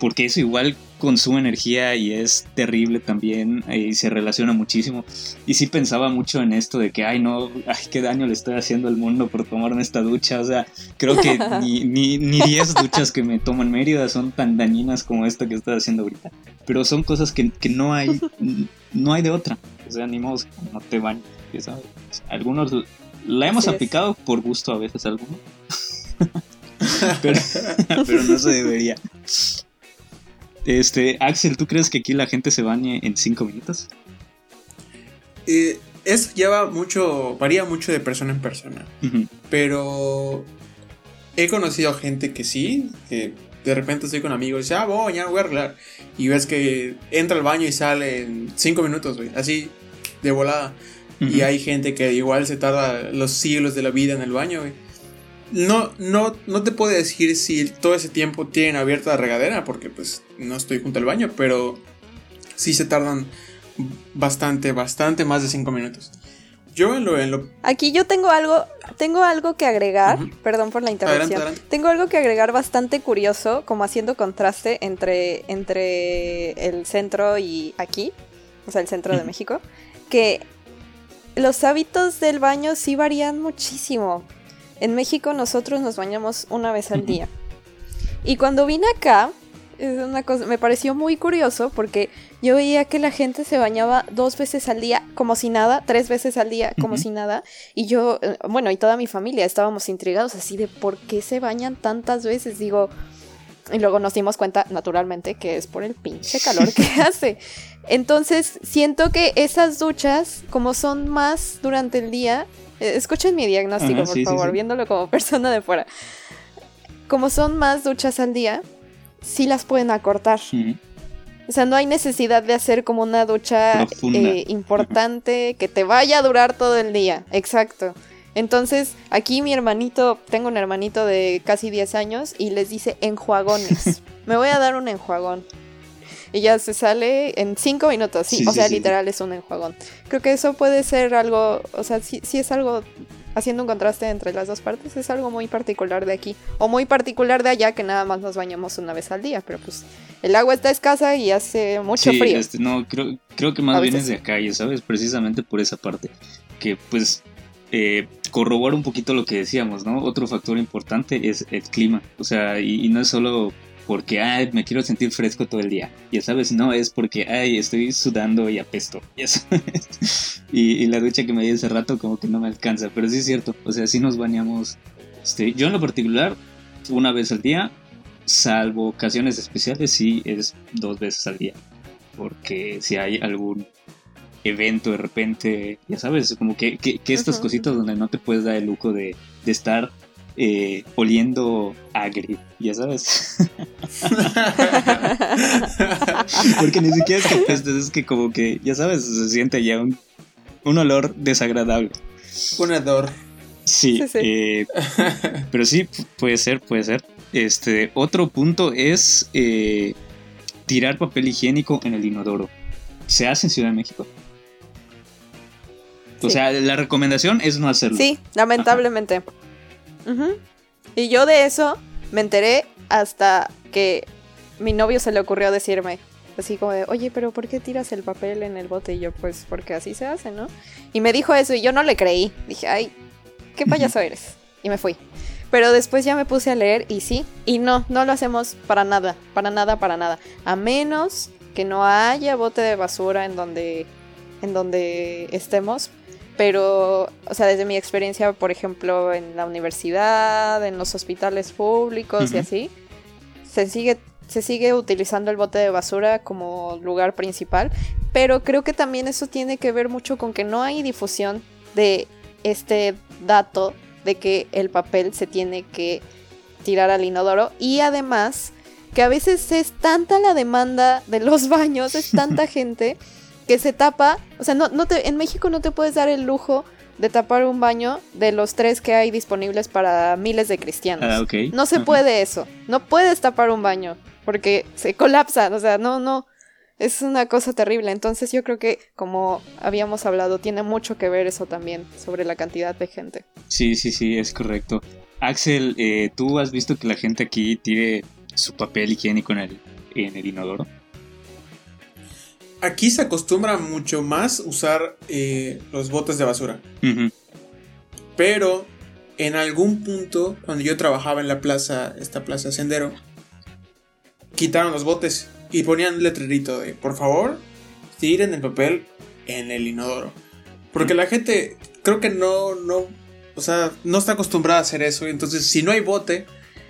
[SPEAKER 1] porque eso igual consume energía y es terrible también y se relaciona muchísimo. Y sí pensaba mucho en esto de que, ay no, ay qué daño le estoy haciendo al mundo por tomarme esta ducha. O sea, creo que ni, ni, ni 10 duchas que me tomo en Mérida son tan dañinas como esta que estoy haciendo ahorita. Pero son cosas que, que no hay, no hay de otra. O sea, ni modo, no te bañes, ¿sabes? Algunos la hemos aplicado por gusto a veces algunos. pero, pero no se debería. Este, Axel, ¿tú crees que aquí la gente se bañe en 5 minutos?
[SPEAKER 2] Eh, es lleva mucho, varía mucho de persona en persona. Pero he conocido gente que sí, que de repente estoy con amigos y dice, ah, voy, ya voy a arreglar. Y ves que entra al baño y sale en 5 minutos, güey, así, de volada. Y hay gente que igual se tarda los siglos de la vida en el baño, güey. No, no, no te puedo decir si todo ese tiempo tienen abierta la regadera, porque pues no estoy junto al baño, pero sí se tardan bastante, bastante más de 5 minutos. Yo en lo, en lo,
[SPEAKER 3] Aquí yo tengo algo, tengo algo que agregar, perdón por la interrupción. Tengo algo que agregar bastante curioso, como haciendo contraste entre, entre el centro y aquí, o sea, el centro de México, que los hábitos del baño sí varían muchísimo. En México nosotros nos bañamos una vez al día. Y cuando vine acá, es una cosa, me pareció muy curioso porque yo veía que la gente se bañaba dos veces al día como si nada, tres veces al día como si nada, y yo, eh, bueno, y toda mi familia estábamos intrigados así de por qué se bañan tantas veces, digo, y luego nos dimos cuenta, naturalmente, que es por el pinche calor que hace. Entonces, siento que esas duchas, como son más durante el día, escuchen mi diagnóstico, por favor, viéndolo como persona de fuera. Como son más duchas al día, sí las pueden acortar. O sea, no hay necesidad de hacer como una ducha eh, importante que te vaya a durar todo el día. Exacto. Entonces, aquí mi hermanito, tengo un hermanito de casi 10 años y les dice enjuagones. Me voy a dar un enjuagón. Y ya se sale en 5 minutos, sí, o sea, literal es un enjuagón. Creo que eso puede ser algo, o sea, si sí es algo haciendo un contraste entre las dos partes, es algo muy particular de aquí. O muy particular de allá, que nada más nos bañamos una vez al día. Pero pues el agua está escasa y hace mucho frío.
[SPEAKER 1] Este, no, creo, creo que más bien es de acá, ya sabes, precisamente por esa parte. Que pues eh, corroborar un poquito lo que decíamos, ¿no? Otro factor importante es el clima. O sea, y, no es solo porque, ay, me quiero sentir fresco todo el día. Ya sabes, no, es porque, ay, estoy sudando y apesto. Ya sabes. y, la ducha que me di hace rato como que no me alcanza. Pero sí es cierto. O sea, sí nos bañamos. Este, yo en lo particular, una vez al día, salvo ocasiones especiales, sí es dos veces al día. Porque si hay algún evento de repente, ya sabes, como que, que, estas cositas donde no te puedes dar el lujo de, de estar eh, oliendo agri, ya sabes. Porque ni siquiera es que es que como que, ya sabes, se siente ya un, un olor desagradable.
[SPEAKER 2] Un hedor.
[SPEAKER 1] Sí, eh, pero sí, puede ser, puede ser. Este, otro punto es eh, tirar papel higiénico en el inodoro. Se hace en Ciudad de México. O sea, la recomendación es no hacerlo.
[SPEAKER 3] Sí, lamentablemente. Y yo de eso me enteré hasta que mi novio se le ocurrió decirme, así como de, oye, pero ¿por qué tiras el papel en el bote? Y yo, pues, porque así se hace, ¿no? Y me dijo eso y yo no le creí. Dije, ay, qué payaso eres. Y me fui. Pero después ya me puse a leer y sí, y no, no lo hacemos para nada, para nada, para nada. A menos que no haya bote de basura en donde, en donde estemos, pero, o sea, desde mi experiencia, por ejemplo, en la universidad, en los hospitales públicos y así, se sigue, se sigue utilizando el bote de basura como lugar principal, pero creo que también eso tiene que ver mucho con que no hay difusión de este dato de que el papel se tiene que tirar al inodoro y además que a veces es tanta la demanda de los baños, es tanta gente que se tapa, o sea, no, no te, en México no te puedes dar el lujo de tapar un baño de los tres que hay disponibles para miles de cristianos.
[SPEAKER 1] Ah,
[SPEAKER 3] no se puede eso, no puedes tapar un baño porque se colapsa, o sea, no, no, es una cosa terrible. Entonces yo creo que, como habíamos hablado, tiene mucho que ver eso también sobre la cantidad de gente.
[SPEAKER 1] Sí, sí, sí, es correcto. Axel, eh, ¿tú has visto que la gente aquí tire su papel higiénico en el, en el inodoro?
[SPEAKER 2] Aquí se acostumbra mucho más usar eh, los botes de basura. Pero en algún punto, cuando yo trabajaba en la plaza, esta plaza Sendero, quitaron los botes y ponían un letrerito de, por favor, tiren el papel en el inodoro. Porque la gente creo que no, no, o sea, no está acostumbrada a hacer eso. Entonces, si no hay bote,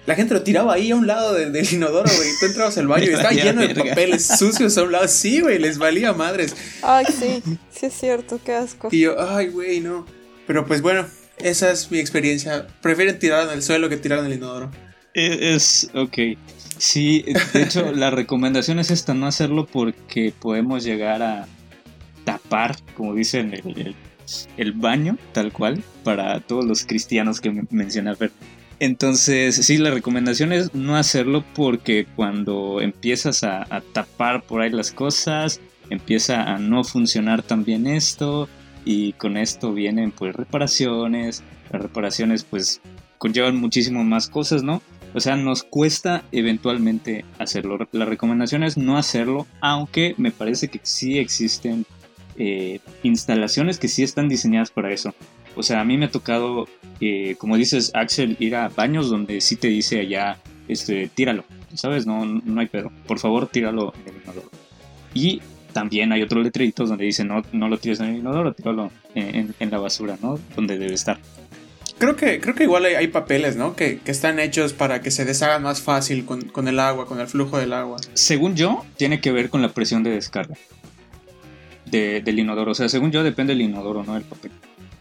[SPEAKER 2] la gente lo tiraba ahí a un lado del, inodoro, güey. Tú entrabas al baño y estaba lleno de papeles sucios a un lado. Sí, güey, les valía madres.
[SPEAKER 3] Ay, sí, sí es cierto, qué asco.
[SPEAKER 2] Y yo, ay, güey, no. Pero pues bueno, esa es mi experiencia. Prefieren tirar en el suelo que tirar en el inodoro.
[SPEAKER 1] E, es, ok. Sí, de hecho, la recomendación es esta, no hacerlo porque podemos llegar a tapar, como dicen, el, el baño, tal cual, para todos los cristianos que menciona Fer. Entonces, sí, la recomendación es no hacerlo porque cuando empiezas a, tapar por ahí las cosas, empieza a no funcionar tan bien esto y con esto vienen pues reparaciones. Las reparaciones pues conllevan muchísimo más cosas, ¿no? O sea, nos cuesta eventualmente hacerlo. La recomendación es no hacerlo, aunque me parece que sí existen eh, instalaciones que sí están diseñadas para eso. O sea, a mí me ha tocado, eh, como dices, Axel, ir a baños donde sí te dice allá este, tíralo, ¿sabes? No, no hay pedo. Por favor, tíralo en el inodoro. Y también hay otros letreritos donde dice no, no lo tires en el inodoro, tíralo en, en, la basura, ¿no? Donde debe estar.
[SPEAKER 2] Creo que, creo que igual hay, papeles, ¿no? Que, que, están hechos para que se deshagan más fácil con, con, el agua, con el flujo del agua.
[SPEAKER 1] Según yo, tiene que ver con la presión de descarga de, del inodoro. O sea, según yo, depende del inodoro, no del papel.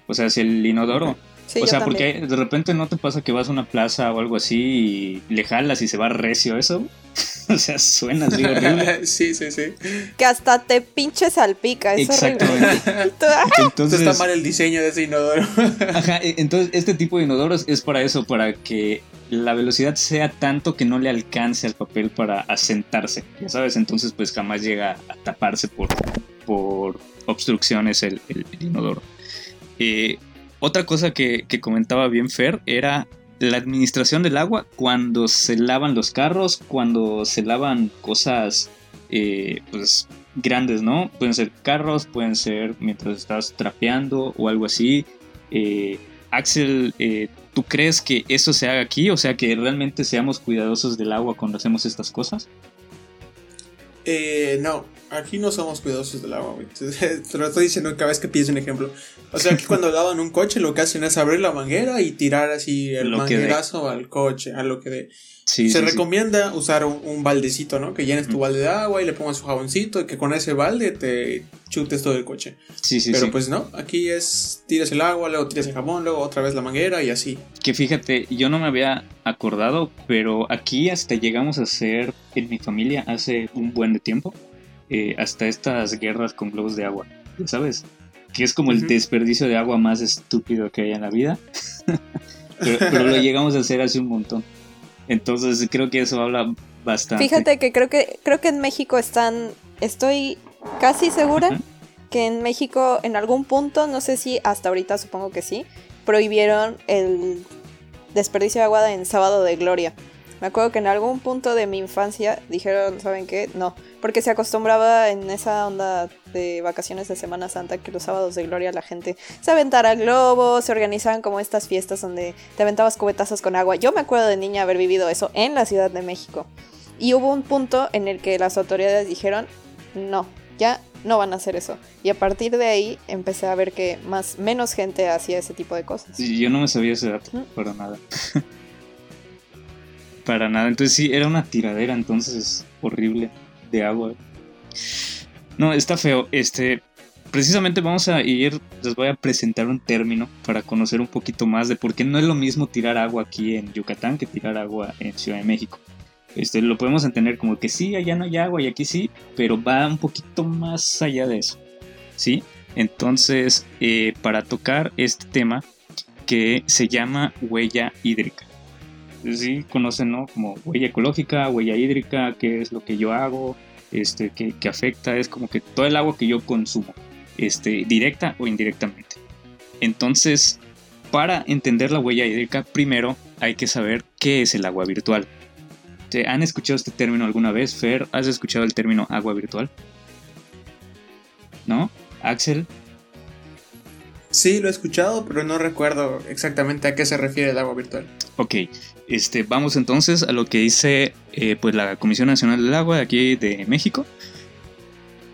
[SPEAKER 1] O sea, si el inodoro o sea, porque de repente no te pasa que vas a una plaza o algo así y le jalas y se va recio eso. o sea, suena así horrible.
[SPEAKER 2] sí, sí, sí.
[SPEAKER 3] Que hasta te pinches salpica, es Exactamente.
[SPEAKER 2] entonces está mal el diseño de ese inodoro.
[SPEAKER 1] ajá, e, entonces este tipo de inodoros es para eso, para que la velocidad sea tanto que no le alcance al papel para asentarse, ya sabes, entonces pues jamás llega a taparse por, por obstrucciones el, el, el inodoro. Eh, otra cosa que, comentaba bien Fer era la administración del agua cuando se lavan los carros, cuando se lavan cosas eh, pues grandes, ¿no? Pueden ser carros, pueden ser mientras estás trapeando o algo así. Eh, Axel, eh, ¿tú crees que eso se haga aquí? O sea, que realmente seamos cuidadosos del agua cuando hacemos estas cosas.
[SPEAKER 2] no, aquí no somos cuidadosos del agua, güey. Te lo estoy diciendo cada vez que pides un ejemplo. O sea, aquí cuando lavan un coche, lo que hacen es abrir la manguera y tirar así el manguerazo al coche, a lo que de. Se recomienda usar un, baldecito, ¿no? Que llenes tu balde de agua y le pongas su jaboncito y que con ese balde te chutes todo el coche. Sí, sí, Pero pues no, aquí es tiras el agua, luego tiras el jabón, luego otra vez la manguera y así.
[SPEAKER 1] Que fíjate, yo no me había acordado, pero aquí hasta llegamos a hacer en mi familia hace un buen de tiempo eh, hasta estas guerras con globos de agua, ¿sabes? Que es como el desperdicio de agua más estúpido que hay en la vida. pero, lo llegamos a hacer hace un montón. Entonces creo que eso habla bastante.
[SPEAKER 3] Fíjate que creo que creo que en México están, estoy casi segura que en México en algún punto, no sé si hasta ahorita supongo que sí, prohibieron el desperdicio de agua en Sábado de Gloria. Me acuerdo que en algún punto de mi infancia dijeron, ¿saben qué? No, porque se acostumbraba en esa onda de vacaciones de Semana Santa que los sábados de gloria la gente se aventara globos, se organizaban como estas fiestas donde te aventabas cubetazos con agua. Yo me acuerdo de niña haber vivido eso en la Ciudad de México. Y hubo un punto en el que las autoridades dijeron, no, ya no van a hacer eso. Y a partir de ahí empecé a ver que más menos gente hacía ese tipo de cosas.
[SPEAKER 1] yo no me sabía ese dato, para nada. para nada. Entonces sí, era una tiradera, entonces horrible de agua. No, está feo. Este, precisamente vamos a ir, les voy a presentar un término para conocer un poquito más de por qué no es lo mismo tirar agua aquí en Yucatán que tirar agua en Ciudad de México. Este, lo podemos entender como que sí, allá no hay agua y aquí sí, pero va un poquito más allá de eso. ¿Sí? Entonces, eh, para tocar este tema que se llama huella hídrica sí conocen, ¿no? Como huella ecológica, huella hídrica, qué es lo que yo hago, este, que, afecta, es como que todo el agua que yo consumo, este, directa o indirectamente. Entonces, para entender la huella hídrica, primero hay que saber qué es el agua virtual. ¿Te ¿Han escuchado este término alguna vez? Fer, ¿has escuchado el término agua virtual? ¿No? Axel.
[SPEAKER 2] Sí, lo he escuchado, pero no recuerdo exactamente a qué se refiere el agua virtual.
[SPEAKER 1] Ok, este, vamos entonces a lo que dice eh, pues la Comisión Nacional del Agua de aquí de México.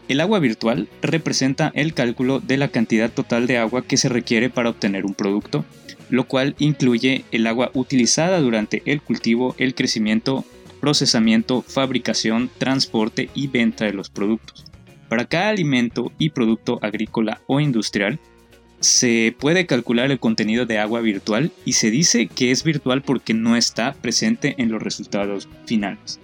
[SPEAKER 1] El agua virtual representa el cálculo de la cantidad total de agua que se requiere para obtener un producto, lo cual incluye el agua utilizada durante el cultivo, el crecimiento, procesamiento, fabricación, transporte y venta de los productos. Para cada alimento y producto agrícola o industrial, se puede calcular el contenido de agua virtual y se dice que es virtual porque no está presente en los resultados finales.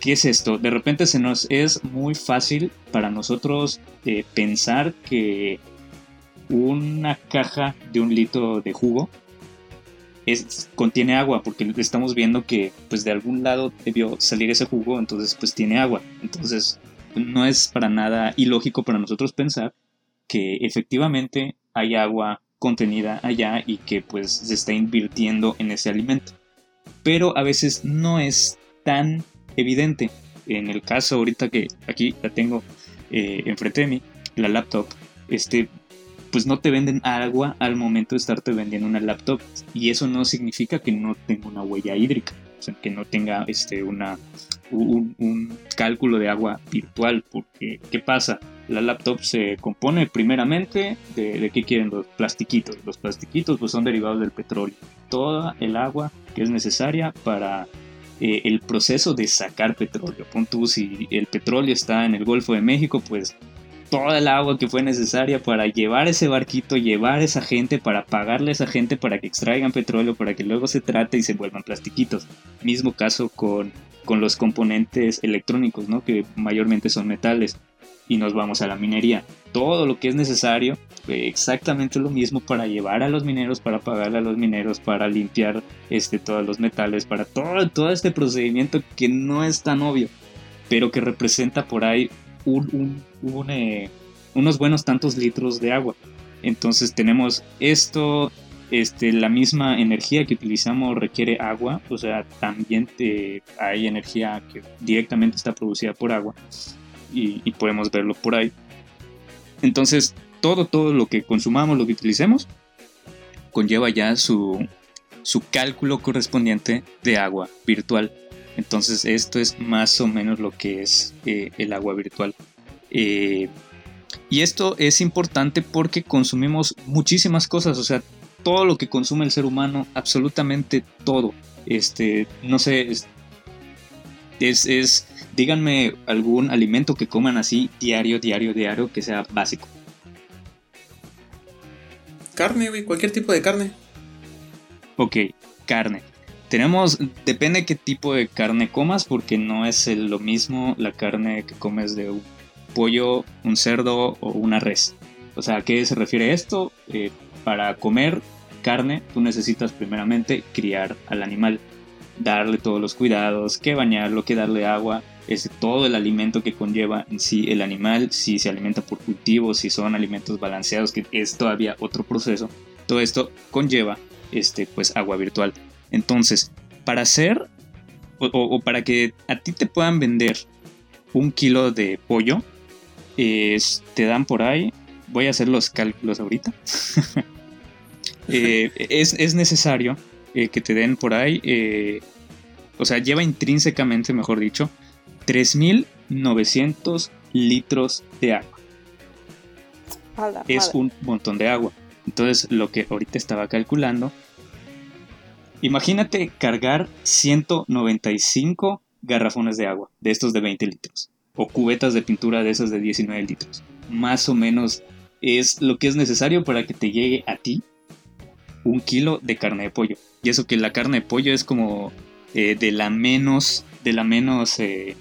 [SPEAKER 1] ¿Qué es esto? De repente se nos es muy fácil para nosotros eh, pensar que una caja de un litro de jugo contiene agua porque estamos viendo que pues de algún lado debió salir ese jugo entonces pues tiene agua entonces no es para nada ilógico para nosotros pensar que efectivamente hay agua contenida allá y que pues se está invirtiendo en ese alimento. Pero a veces no es tan evidente. En el caso ahorita que aquí la tengo eh, enfrente de mí, la laptop, este, pues no te venden agua al momento de estarte vendiendo una laptop. Y eso no significa que no tenga una huella hídrica. o sea, que no tenga este, una, un, cálculo de agua virtual, porque ¿qué pasa? La laptop se compone primeramente de, qué quieren los plastiquitos. Los plastiquitos pues son derivados del petróleo. Toda el agua que es necesaria para eh, el proceso de sacar petróleo. Pon tú, si el petróleo está en el Golfo de México, pues toda el agua que fue necesaria para llevar ese barquito, llevar esa gente, para pagarle a esa gente para que extraigan petróleo, para que luego se trate y se vuelvan plastiquitos. Mismo caso con, con los componentes electrónicos, ¿no? que mayormente son metales. Y nos vamos a la minería. Todo lo que es necesario, exactamente lo mismo para llevar a los mineros, para pagarle a los mineros, para limpiar este, todos los metales, para todo, todo este procedimiento que no es tan obvio, pero que representa por ahí un, eh, unos buenos tantos litros de agua. Entonces tenemos esto, este, la misma energía que utilizamos requiere agua, o sea, también hay energía que directamente está producida por agua y, podemos verlo por ahí. Entonces, todo, todo lo que consumamos, lo que utilicemos, conlleva ya su, su cálculo correspondiente de agua virtual. Entonces esto es más o menos lo que es eh, el agua virtual. Eh, y esto es importante porque consumimos muchísimas cosas, o sea, todo lo que consume el ser humano, absolutamente todo. Este, no sé, es, es, díganme algún alimento que coman así diario, diario, diario, que sea básico.
[SPEAKER 2] Carne, güey, cualquier tipo de carne.
[SPEAKER 1] Ok, carne. Tenemos, depende qué tipo de carne comas, porque no es lo mismo la carne que comes de un pollo, un cerdo o una res. O sea, ¿a qué se refiere esto? Eh, para comer carne, tú necesitas primeramente criar al animal, darle todos los cuidados, que bañarlo, que darle agua, es todo el alimento que conlleva en sí el animal, si se alimenta por cultivos, si son alimentos balanceados, que es todavía otro proceso. Todo esto conlleva este, pues, agua virtual. Entonces, para hacer o, para que a ti te puedan vender un kilo de pollo, te dan por ahí, voy a hacer los cálculos ahorita, eh, es, necesario eh, que te den por ahí, eh, o sea, lleva intrínsecamente, mejor dicho, 3.900 litros de agua. es un montón de agua. Entonces, lo que ahorita estaba calculando Imagínate cargar 195 garrafones de agua, de estos de 20 litros, o cubetas de pintura de esas de 19 litros. Más o menos es lo que es necesario para que te llegue a ti un kilo de carne de pollo. Y eso que la carne de pollo es como eh, de la menos, de la menos, eh,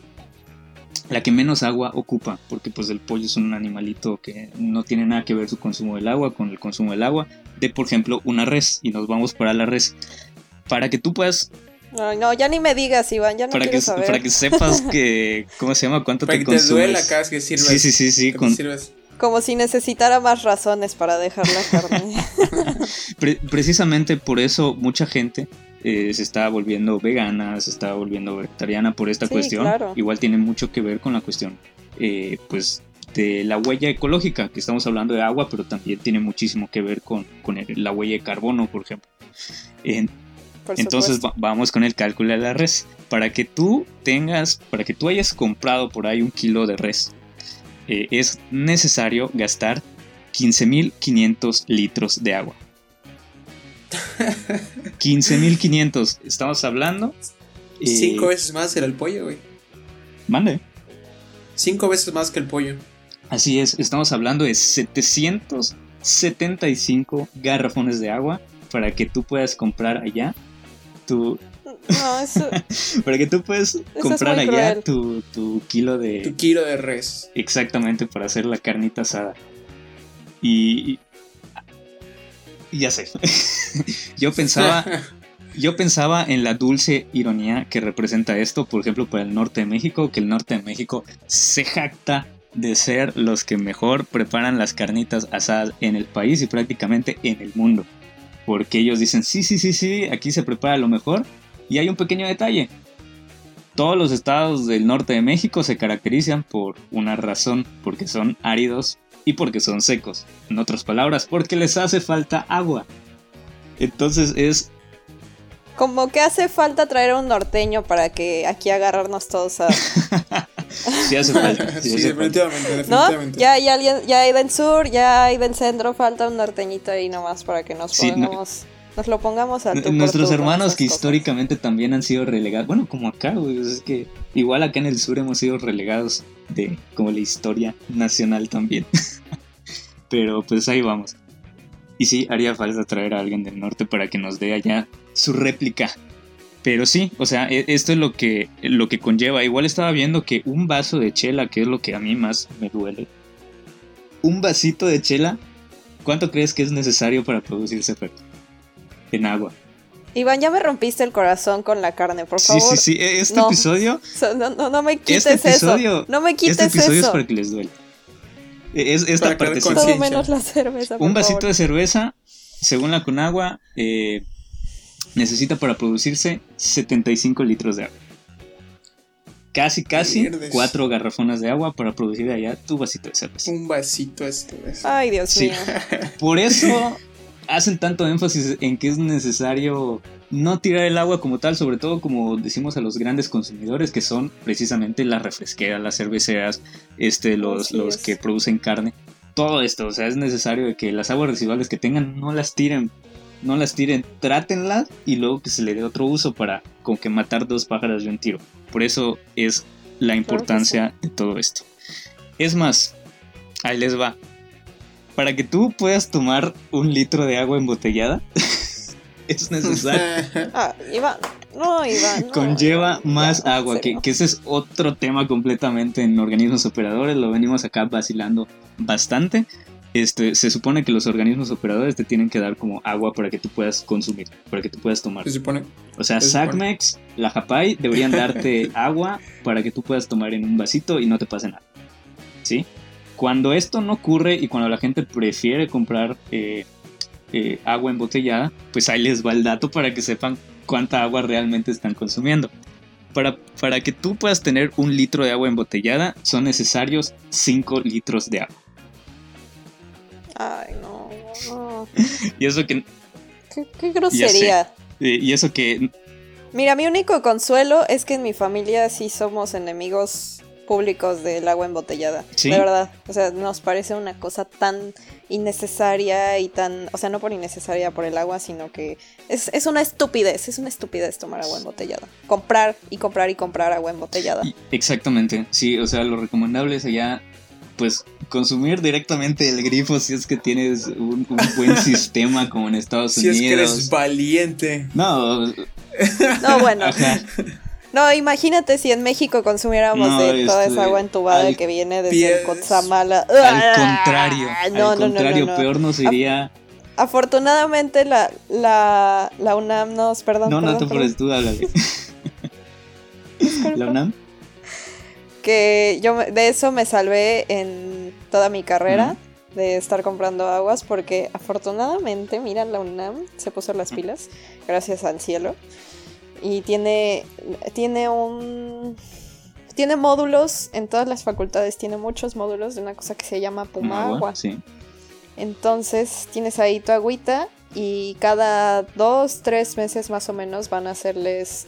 [SPEAKER 1] la que menos agua ocupa, porque pues el pollo es un animalito que no tiene nada que ver su consumo del agua con el consumo del agua de por ejemplo una res y nos vamos para la res para que tú puedas
[SPEAKER 3] no, no, ya ni me digas, Iván, ya no
[SPEAKER 1] para
[SPEAKER 3] quiero
[SPEAKER 1] que,
[SPEAKER 3] saber.
[SPEAKER 1] Para que sepas que, ¿cómo se llama? ¿Cuánto
[SPEAKER 2] para
[SPEAKER 1] te
[SPEAKER 2] que
[SPEAKER 1] consumes?
[SPEAKER 2] te duela cada vez que sirves.
[SPEAKER 1] Sí, sí, sí, sí.
[SPEAKER 2] Con...
[SPEAKER 3] Como si necesitara más razones para dejar la carne.
[SPEAKER 1] precisamente por eso mucha gente eh, se está volviendo vegana, se está volviendo vegetariana por esta cuestión. Igual tiene mucho que ver con la cuestión, eh, pues, de la huella ecológica, que estamos hablando de agua, pero también tiene muchísimo que ver con, con la huella de carbono, por ejemplo. Entonces vamos con el cálculo de la res. Para que tú tengas, para que tú hayas comprado por ahí un kilo de res, eh, es necesario gastar 15.500 litros de agua. 15.500, estamos hablando.
[SPEAKER 2] Eh, Cinco veces más era el pollo, güey.
[SPEAKER 1] Mande.
[SPEAKER 2] Cinco veces más que el pollo.
[SPEAKER 1] Así es, estamos hablando de 775 garrafones de agua para que tú puedas comprar allá tu...
[SPEAKER 3] No, eso...
[SPEAKER 1] para que tú puedas comprar allá tu, tu, kilo de...
[SPEAKER 2] Tu kilo de res.
[SPEAKER 1] Exactamente, para hacer la carnita asada. Y... y ya sé. yo pensaba... Yo pensaba en la dulce ironía que representa esto, por ejemplo, para el norte de México, que el norte de México se jacta de ser los que mejor preparan las carnitas asadas en el país y prácticamente en el mundo porque ellos dicen, sí, sí, sí, sí, aquí se prepara lo mejor. Y hay un pequeño detalle. Todos los estados del norte de México se caracterizan por una razón, porque son áridos y porque son secos. En otras palabras, porque les hace falta agua. Entonces es
[SPEAKER 3] Como que hace falta traer a un norteño para que aquí agarrarnos todos a...
[SPEAKER 1] sí hace falta. Sí,
[SPEAKER 2] Sí,
[SPEAKER 1] hace falta.
[SPEAKER 2] definitivamente,
[SPEAKER 3] ¿No?
[SPEAKER 2] definitivamente.
[SPEAKER 3] Ya hay alguien, ya hay del sur, ya hay del centro, falta un norteñito ahí nomás para que nos
[SPEAKER 1] Sí, no-
[SPEAKER 3] pongamos, nos lo pongamos tú por
[SPEAKER 1] Nuestros hermanos que
[SPEAKER 3] cosas.
[SPEAKER 1] históricamente también han sido relegados. Bueno, como acá, güey. Es que igual acá en el sur hemos sido relegados de como la historia nacional también. Pero pues ahí vamos. Y sí, haría falta traer a alguien del norte para que nos dé allá su réplica. Pero sí, o sea, e- esto es lo que, lo que conlleva. Igual estaba viendo que un vaso de chela, que es lo que a mí más me duele. Un vasito de chela, ¿cuánto crees que es necesario para producir ese efecto? En agua.
[SPEAKER 3] Iván, ya me rompiste el corazón con la carne, por
[SPEAKER 1] Sí,
[SPEAKER 3] favor.
[SPEAKER 1] sí, sí. e- Este
[SPEAKER 3] no.
[SPEAKER 1] episodio,
[SPEAKER 3] So- No, no, no me quites
[SPEAKER 1] este episodio,
[SPEAKER 3] eso. No me quites
[SPEAKER 1] este episodio es
[SPEAKER 3] eso.
[SPEAKER 1] para que les duele. E- Es esta partecita.
[SPEAKER 3] Todo
[SPEAKER 2] conciencia.
[SPEAKER 3] menos la cerveza. por
[SPEAKER 1] Un vasito
[SPEAKER 3] favor.
[SPEAKER 1] de cerveza, según la Conagua, eh, necesita para producirse 75 litros de agua. Casi, casi cuatro garrafonas de agua para producir allá tu vasito de cerveza.
[SPEAKER 2] Un vasito de cerveza.
[SPEAKER 3] Ay, Dios
[SPEAKER 1] Sí.
[SPEAKER 3] mío.
[SPEAKER 1] Por eso hacen tanto énfasis en que es necesario no tirar el agua como tal, sobre todo como decimos a los grandes consumidores que son precisamente las refresqueras, las cerveceras, este, los,
[SPEAKER 3] Así
[SPEAKER 1] los
[SPEAKER 3] es.
[SPEAKER 1] que producen carne. Todo esto, o sea, es necesario que las aguas residuales que tengan no las tiren, no las tiren, trátenlas y luego que se le dé otro uso para como que matar dos pájaros de un tiro. Por eso es la importancia de todo esto. Es más, ahí les va. Para que tú puedas tomar un litro de agua embotellada, es necesario.
[SPEAKER 3] Ah, Iván. No, Iván. no,
[SPEAKER 1] Conlleva
[SPEAKER 3] Iván,
[SPEAKER 1] más agua, que, que ese es otro tema completamente en organismos operadores. Lo venimos acá vacilando bastante. Este, se supone que los organismos operadores te tienen que dar como agua para que tú puedas consumir, para que tú puedas tomar.
[SPEAKER 2] Se supone.
[SPEAKER 1] O sea,
[SPEAKER 2] se supone.
[SPEAKER 1] SACMEX, la Japay deberían darte agua para que tú puedas tomar en un vasito y no te pase nada. ¿Sí? Cuando esto no ocurre y cuando la gente prefiere comprar eh, eh, agua embotellada, pues ahí les va el dato para que sepan cuánta agua realmente están consumiendo. Para, para que tú puedas tener un litro de agua embotellada, son necesarios 5 litros de agua.
[SPEAKER 3] Ay, no, no.
[SPEAKER 1] Y eso que,
[SPEAKER 3] Qué, qué grosería.
[SPEAKER 1] eh, y eso que
[SPEAKER 3] Mira, mi único consuelo es que en mi familia sí somos enemigos públicos del agua embotellada.
[SPEAKER 1] ¿Sí?
[SPEAKER 3] De verdad. O sea, nos parece una cosa tan innecesaria y tan. O sea, no por innecesaria por el agua, sino que es, es una estupidez. Es una estupidez tomar agua embotellada. Comprar y comprar y comprar agua embotellada.
[SPEAKER 1] Y- Exactamente, sí, o sea, lo recomendable es allá, pues, consumir directamente el grifo si es que tienes un, un buen sistema como en Estados
[SPEAKER 2] Si es que
[SPEAKER 1] Unidos.
[SPEAKER 2] eres valiente.
[SPEAKER 1] No,
[SPEAKER 3] No, bueno.
[SPEAKER 1] ajá,
[SPEAKER 3] No, imagínate si en México consumiéramos
[SPEAKER 1] No,
[SPEAKER 3] de toda
[SPEAKER 1] este,
[SPEAKER 3] esa agua entubada que viene desde el Cozamala.
[SPEAKER 1] al contrario,
[SPEAKER 3] Ah, no,
[SPEAKER 1] al
[SPEAKER 3] no, no,
[SPEAKER 1] contrario,
[SPEAKER 3] no, no.
[SPEAKER 1] peor nos iría.
[SPEAKER 3] Afortunadamente la, la, la UNAM nos, perdón,
[SPEAKER 1] No, no
[SPEAKER 3] perdón,
[SPEAKER 1] te
[SPEAKER 3] perdón,
[SPEAKER 1] pones tú, háblale. ¿La UNAM?
[SPEAKER 3] que yo de eso me salvé en toda mi carrera de estar comprando aguas porque afortunadamente, mira, la UNAM se puso las pilas gracias al cielo y tiene tiene un tiene módulos en todas las facultades, tiene muchos módulos de una cosa que se llama Puma
[SPEAKER 1] Agua,
[SPEAKER 3] Agua.
[SPEAKER 1] Sí.
[SPEAKER 3] Entonces tienes ahí tu agüita y cada dos, tres meses más o menos van a hacerles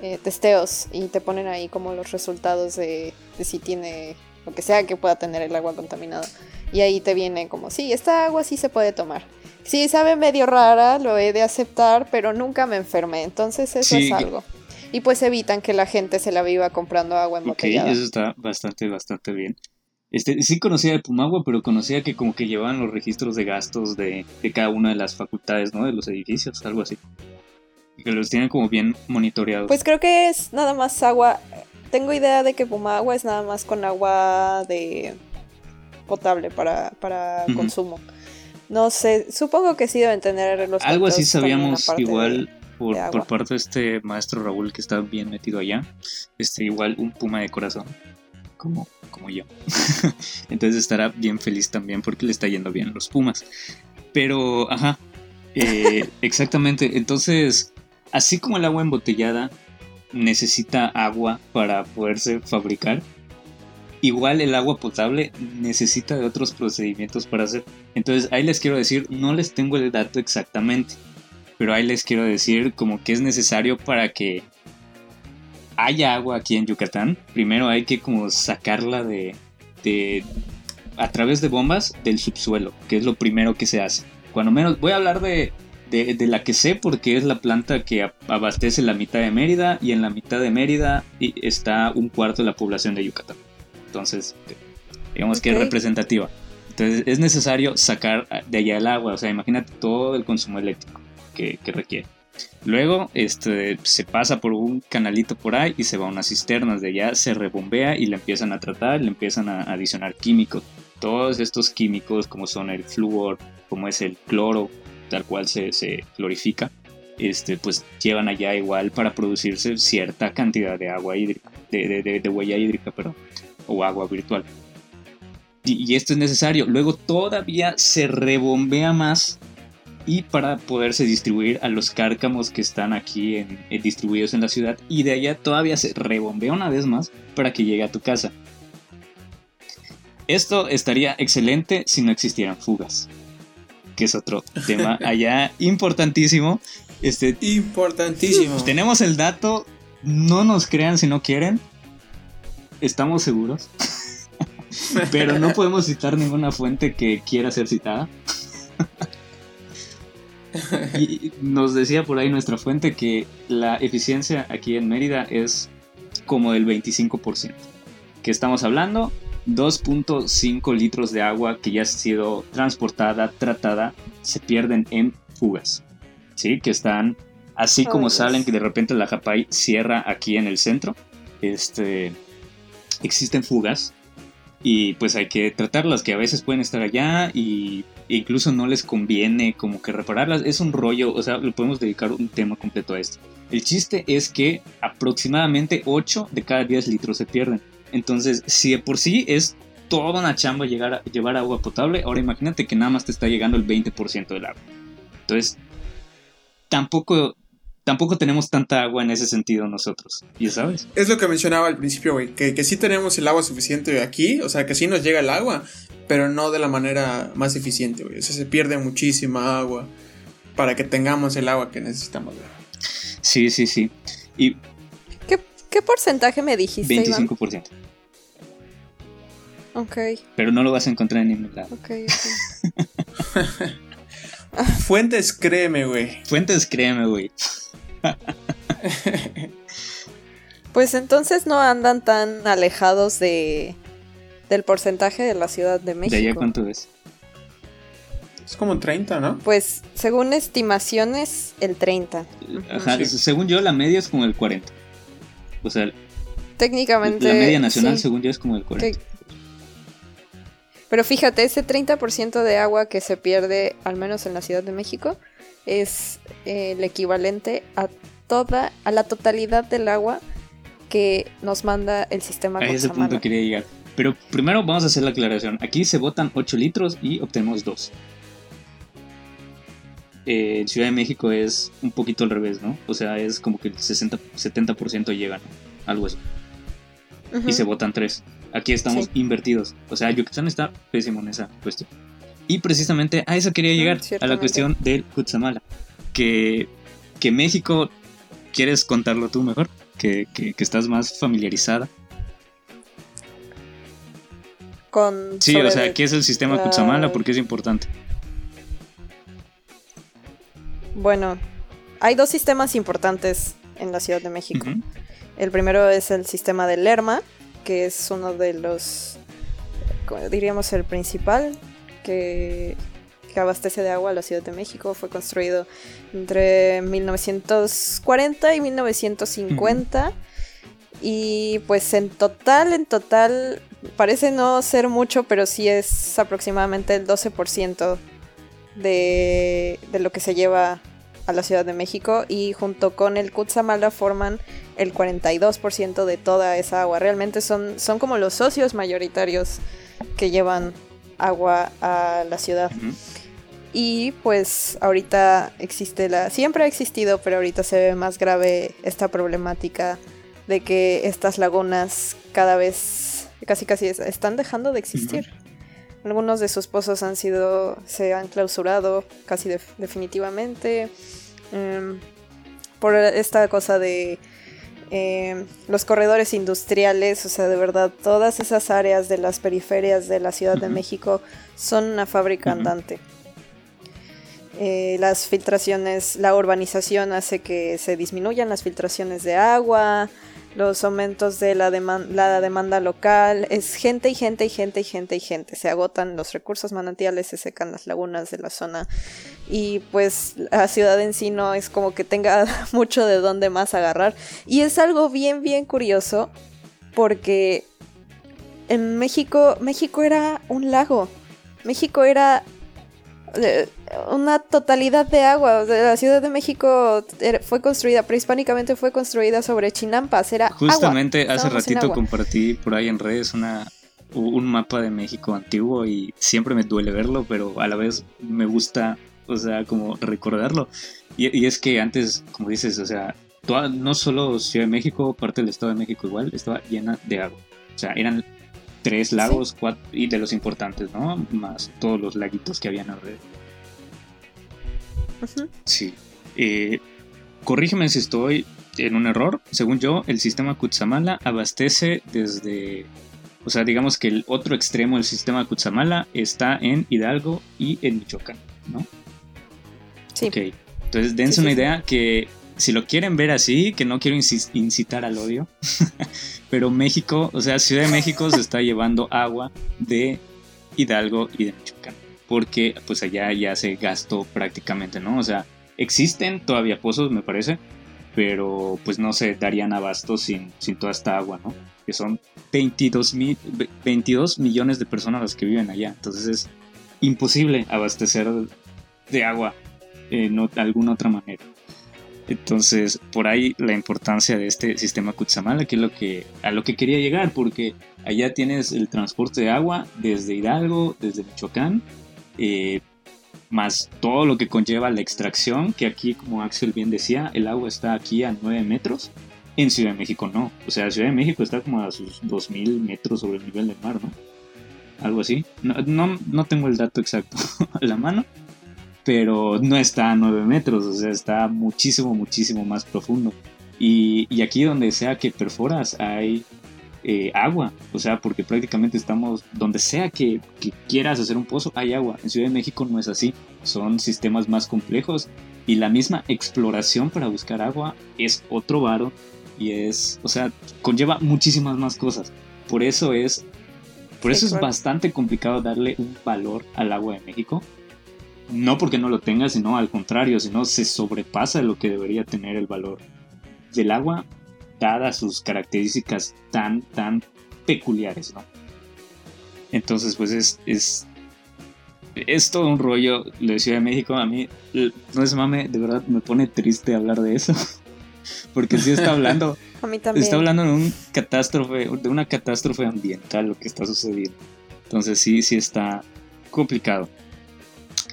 [SPEAKER 3] eh, testeos y te ponen ahí como los resultados de, de si tiene lo que sea que pueda tener el agua contaminada. Y ahí te viene como, sí, esta agua sí se puede tomar. Sí, sabe medio rara, lo he de aceptar, pero nunca me enfermé. Entonces eso
[SPEAKER 1] Sí.
[SPEAKER 3] es algo. Y pues evitan que la gente se la viva comprando agua
[SPEAKER 1] Ok,
[SPEAKER 3] embotellada.
[SPEAKER 1] eso está bastante, bastante bien. Este, sí conocía de Pumagua, pero conocía que como que llevaban los registros de gastos de, de cada una de las facultades, ¿no? De los edificios, algo así. Y que los tienen como bien monitoreados.
[SPEAKER 3] Pues creo que es nada más agua. Tengo idea de que Puma Agua es nada más con agua de potable para, para consumo. No sé, supongo que sí deben tener los
[SPEAKER 1] Algo así sabíamos
[SPEAKER 3] de-
[SPEAKER 1] igual por,
[SPEAKER 3] de
[SPEAKER 1] por parte de este maestro Raúl que está bien metido allá. Este, igual un puma de corazón, como, como yo. Entonces estará bien feliz también porque le está yendo bien los pumas. Pero, ajá, eh, exactamente. Entonces, así como el agua embotellada necesita agua para poderse fabricar, igual el agua potable necesita de otros procedimientos para hacer. Entonces ahí les quiero decir, no les tengo el dato exactamente, pero ahí les quiero decir como que es necesario para que haya agua aquí en Yucatán. Primero hay que como sacarla de, de a través de bombas del subsuelo, que es lo primero que se hace. Cuando menos voy a hablar de, de, la que sé porque es la planta que abastece la mitad de Mérida y en la mitad de Mérida está un cuarto de la población de Yucatán. Entonces, digamos que es representativa. Entonces es necesario sacar de allá el agua, o sea, imagínate todo el consumo eléctrico que, requiere. Luego este, se pasa por un canalito por ahí y se va a unas cisternas. De allá se rebombea y le empiezan a tratar, le empiezan a adicionar químicos. Todos estos químicos, como son el flúor, como es el cloro, tal cual se, se clorifica, este, pues llevan allá igual para producirse cierta cantidad de agua hídrica, de, de, de huella hídrica, perdón, o agua virtual y, esto es necesario. Luego todavía se rebombea más y para poderse distribuir a los cárcamos que están aquí en, distribuidos en la ciudad y de allá todavía se rebombea una vez más para que llegue a tu casa. Esto estaría excelente si no existieran fugas, que es otro tema allá importantísimo. Este,
[SPEAKER 2] importantísimo.
[SPEAKER 1] Tenemos el dato, no nos crean si no quieren, estamos seguros. Pero no podemos citar ninguna fuente que quiera ser citada. y nos decía por ahí nuestra fuente que la eficiencia aquí en Mérida es como del 25%. ¿Qué estamos hablando? 2.5 litros de agua que ya ha sido transportada, tratada, se pierden en fugas. ¿Sí? Que están así como salen, que de repente la Japay cierra aquí en el centro. Este, existen fugas y pues hay que tratarlas que a veces pueden estar allá y incluso no les conviene como que repararlas. Es un rollo o sea le podemos dedicar un tema completo a esto. El chiste es que aproximadamente 8 de cada 10 litros se pierden. Entonces si de por sí es toda una chamba llegar a, llevar agua potable ahora imagínate que nada más te está llegando el 20% del agua. Entonces tampoco tampoco tenemos tanta agua en ese sentido nosotros, ya sabes.
[SPEAKER 2] Es lo que mencionaba al principio, güey, que, que sí tenemos el agua suficiente aquí, o sea, que sí nos llega el agua, pero no de la manera más eficiente, güey. O sea, se pierde muchísima agua para que tengamos el agua que necesitamos, güey.
[SPEAKER 1] Sí, sí, sí. Y
[SPEAKER 3] ¿Qué, porcentaje me dijiste?
[SPEAKER 1] 25%.
[SPEAKER 3] Ok.
[SPEAKER 1] Pero no lo vas a encontrar en ningún lado.
[SPEAKER 3] Ok, ok.
[SPEAKER 2] Fuentes, créeme, güey.
[SPEAKER 1] Fuentes, créeme, güey.
[SPEAKER 3] pues entonces no andan tan alejados de del porcentaje de la Ciudad de México.
[SPEAKER 1] ¿De allá cuánto es?
[SPEAKER 2] Es como 30, ¿no?
[SPEAKER 3] Pues según estimaciones, el 30.
[SPEAKER 1] Ajá, según yo la media es como el 40. O sea,
[SPEAKER 3] técnicamente...
[SPEAKER 1] La media nacional según yo es como el 40.
[SPEAKER 3] Pero fíjate, ese 30% de agua que se pierde, al menos en la Ciudad de México, es eh, el equivalente a toda, a la totalidad del agua que nos manda el sistema
[SPEAKER 1] A ese punto quería llegar. Pero primero vamos a hacer la aclaración. Aquí se botan 8 litros y obtenemos 2. Eh, en Ciudad de México es un poquito al revés, ¿no? O sea, es como que el 60, 70% llegan, algo así. Y se botan 3. Aquí estamos invertidos. O sea, Yucatán está pésimo en esa cuestión. Y precisamente a eso quería llegar, a la cuestión del Kutsamala. Que, que México, ¿quieres contarlo tú mejor? Que, que, estás más familiarizada.
[SPEAKER 3] Con
[SPEAKER 1] sí, o sea, ¿qué es el sistema la... Kutsamala? Porque es importante.
[SPEAKER 3] Bueno, hay dos sistemas importantes en la Ciudad de México. El primero es el sistema del Lerma, que es uno de los, diríamos, el principal, que, abastece de agua a la Ciudad de México. Fue construido entre 1940 y 1950. Y pues en total, en total, parece no ser mucho, pero sí es aproximadamente el 12% de, de lo que se lleva a la Ciudad de México y junto con el Kutsamala forman el 42% de toda esa agua. Realmente son, son como los socios mayoritarios que llevan agua a la ciudad. Y pues ahorita existe la... Siempre ha existido, pero ahorita se ve más grave esta problemática de que estas lagunas cada vez, casi casi están dejando de existir. Algunos de sus pozos han sido, se han clausurado casi definitivamente. em, por esta cosa de em, los corredores industriales, o sea, de verdad, todas esas áreas de las periferias de la Ciudad de México son una fábrica andante. Eh, las filtraciones, la urbanización hace que se disminuyan las filtraciones de agua, los aumentos de la, la demanda local, es gente y gente y gente y gente y gente. Se agotan los recursos manantiales, se secan las lagunas de la zona y pues la ciudad en sí no es como que tenga mucho de dónde más agarrar. Y es algo bien, bien curioso porque en México, México era un lago. México era una totalidad de agua. La Ciudad de México fue construida, prehispánicamente fue construida sobre chinampas. Era
[SPEAKER 1] Justamente hace ratito compartí por ahí en redes una, un mapa de México antiguo y siempre me duele verlo, pero a la vez me gusta, o sea, como recordarlo. Y, es que antes, como dices, o sea, no solo Ciudad de México, parte del Estado de México igual, estaba llena de agua. O sea, eran tres lagos cuatro, y de los importantes, ¿no? Más todos los laguitos que habían alrededor. Sí. Eh, corrígeme si estoy en un error. Según yo, el sistema Kutsamala abastece desde. O sea, digamos que el otro extremo del sistema Kutsamala está en Hidalgo y en Michoacán, ¿no?
[SPEAKER 3] Sí.
[SPEAKER 1] Ok. Entonces, dense una idea que si lo quieren ver así, que no quiero incitar al odio, pero México, o sea, Ciudad de México se está llevando agua de Hidalgo y de Michoacán, porque pues allá ya se gastó prácticamente, ¿no? O sea, existen todavía pozos, me parece, pero pues no se darían abasto sin, sin toda esta agua, ¿no? Que son 22, 22 millones de personas las que viven allá, entonces es imposible abastecer de agua de alguna otra manera. Entonces, por ahí la importancia de este sistema Kutsamala, que es lo que, a lo que quería llegar, porque allá tienes el transporte de agua desde Hidalgo, desde Michoacán, eh, más todo lo que conlleva la extracción, que aquí, como Axel bien decía, el agua está aquí a 9 metros. En Ciudad de México no. O sea, Ciudad de México está como a sus 2000 metros sobre el nivel del mar, ¿no? Algo así. No, no, no tengo el dato exacto a la mano, pero no está a 9 metros, o sea, está muchísimo, muchísimo más profundo. Y, aquí donde sea que perforas hay eh, agua, o sea, porque prácticamente estamos, donde sea que, quieras hacer un pozo, hay agua. En Ciudad de México no es así, son sistemas más complejos y la misma exploración para buscar agua es otro varo y es, o sea, conlleva muchísimas más cosas. Por eso es, por eso es bastante complicado darle un valor al agua de México no porque no lo tenga, sino al contrario, sino se sobrepasa lo que debería tener el valor del agua, dadas sus características tan, tan peculiares, ¿no? Entonces, pues es, es, es todo un rollo de Ciudad de México. A mí, no es mame, de verdad me pone triste hablar de eso. Porque sí está hablando.
[SPEAKER 3] a mí también.
[SPEAKER 1] Está hablando de un catástrofe, de una catástrofe ambiental lo que está sucediendo. Entonces sí, sí está complicado.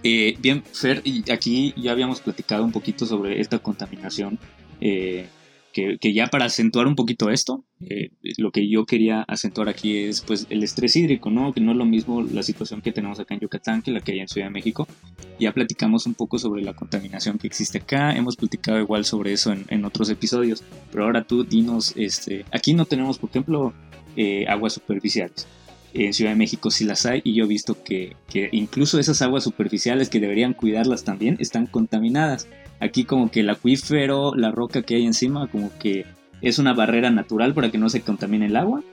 [SPEAKER 1] Eh, bien, Fer, y aquí ya habíamos platicado un poquito sobre esta contaminación, eh, que, ya para acentuar un poquito esto, eh, lo que yo quería acentuar aquí es pues el estrés hídrico, ¿no? Que no es lo mismo la situación que tenemos acá en Yucatán que la que hay en Ciudad de México. Ya platicamos un poco sobre la contaminación que existe acá, hemos platicado igual sobre eso en, en otros episodios, pero ahora tú dinos, este, aquí no tenemos, por ejemplo, aguas superficiales en Ciudad de México sí las hay y yo he visto que, incluso esas aguas superficiales que deberían cuidarlas también están contaminadas. Aquí como que el acuífero, la roca que hay encima, como que es una barrera natural para que no se contamine el agua,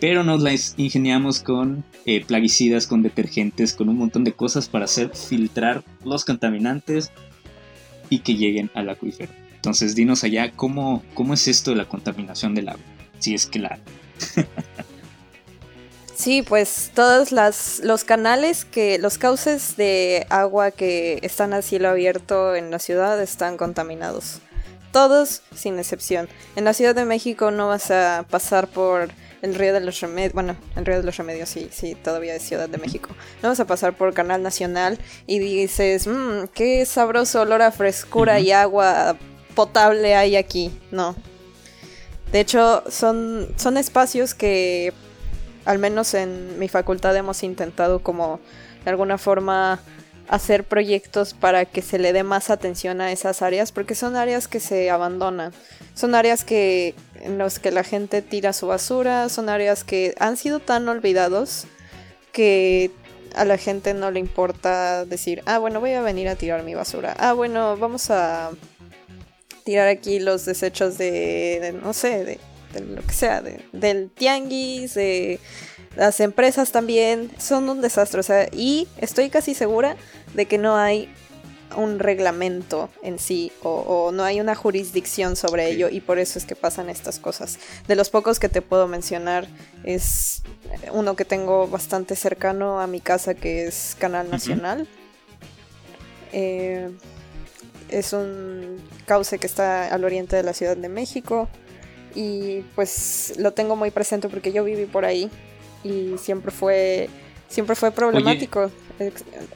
[SPEAKER 1] pero nos la ingeniamos con eh, plaguicidas, con detergentes, con un montón de cosas para hacer filtrar los contaminantes y que lleguen al acuífero. Entonces dinos allá cómo, cómo es esto de la contaminación del agua, si es que la...
[SPEAKER 3] Sí, pues todos los canales que, los cauces de agua que están a cielo abierto en la ciudad están contaminados. Todos sin excepción. En la Ciudad de México no vas a pasar por el río de los remedios, bueno, el río de los remedios sí, sí, todavía es Ciudad de México. No vas a pasar por Canal Nacional y dices, mmm, qué sabroso olor a frescura y agua potable hay aquí. No. De hecho, son, son espacios que al menos en mi facultad hemos intentado como de alguna forma hacer proyectos para que se le dé más atención a esas áreas, porque son áreas que se abandonan, son áreas que en las que la gente tira su basura, son áreas que han sido tan olvidados que a la gente no le importa decir, ah, bueno, voy a venir a tirar mi basura. Ah, bueno, vamos a tirar aquí los desechos de, no sé, de, lo que sea, del tianguis, de las empresas también, son un desastre. O sea, y estoy casi segura de que no hay un reglamento en sí o, no hay una jurisdicción sobre ello y por eso es que pasan estas cosas. De los pocos que te puedo mencionar es uno que tengo bastante cercano a mi casa que es Canal Nacional. Eh, es un cauce que está al oriente de la Ciudad de México y pues lo tengo muy presente porque yo viví por ahí y siempre fue siempre fue problemático.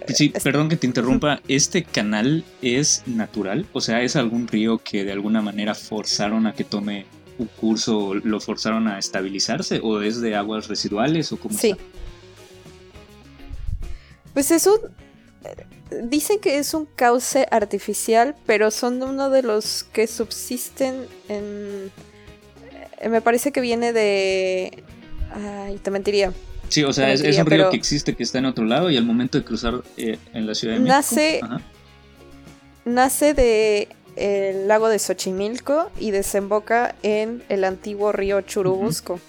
[SPEAKER 1] sí, perdón que te interrumpa, ¿este canal es natural? O sea, ¿es algún río que de alguna manera forzaron a que tome un curso, lo forzaron a estabilizarse o es de aguas residuales o cómo?
[SPEAKER 3] Sí. Pues eso dicen que es un cauce artificial, pero son uno de los que subsisten en... Eh, me parece que viene de... Ay, te mentiría.
[SPEAKER 1] Sí, o sea, es, un río que existe, que está en otro lado y al momento de cruzar eh, en la Ciudad de México...
[SPEAKER 3] Nace, nace de el lago de Xochimilco y desemboca en el antiguo río Churubusco.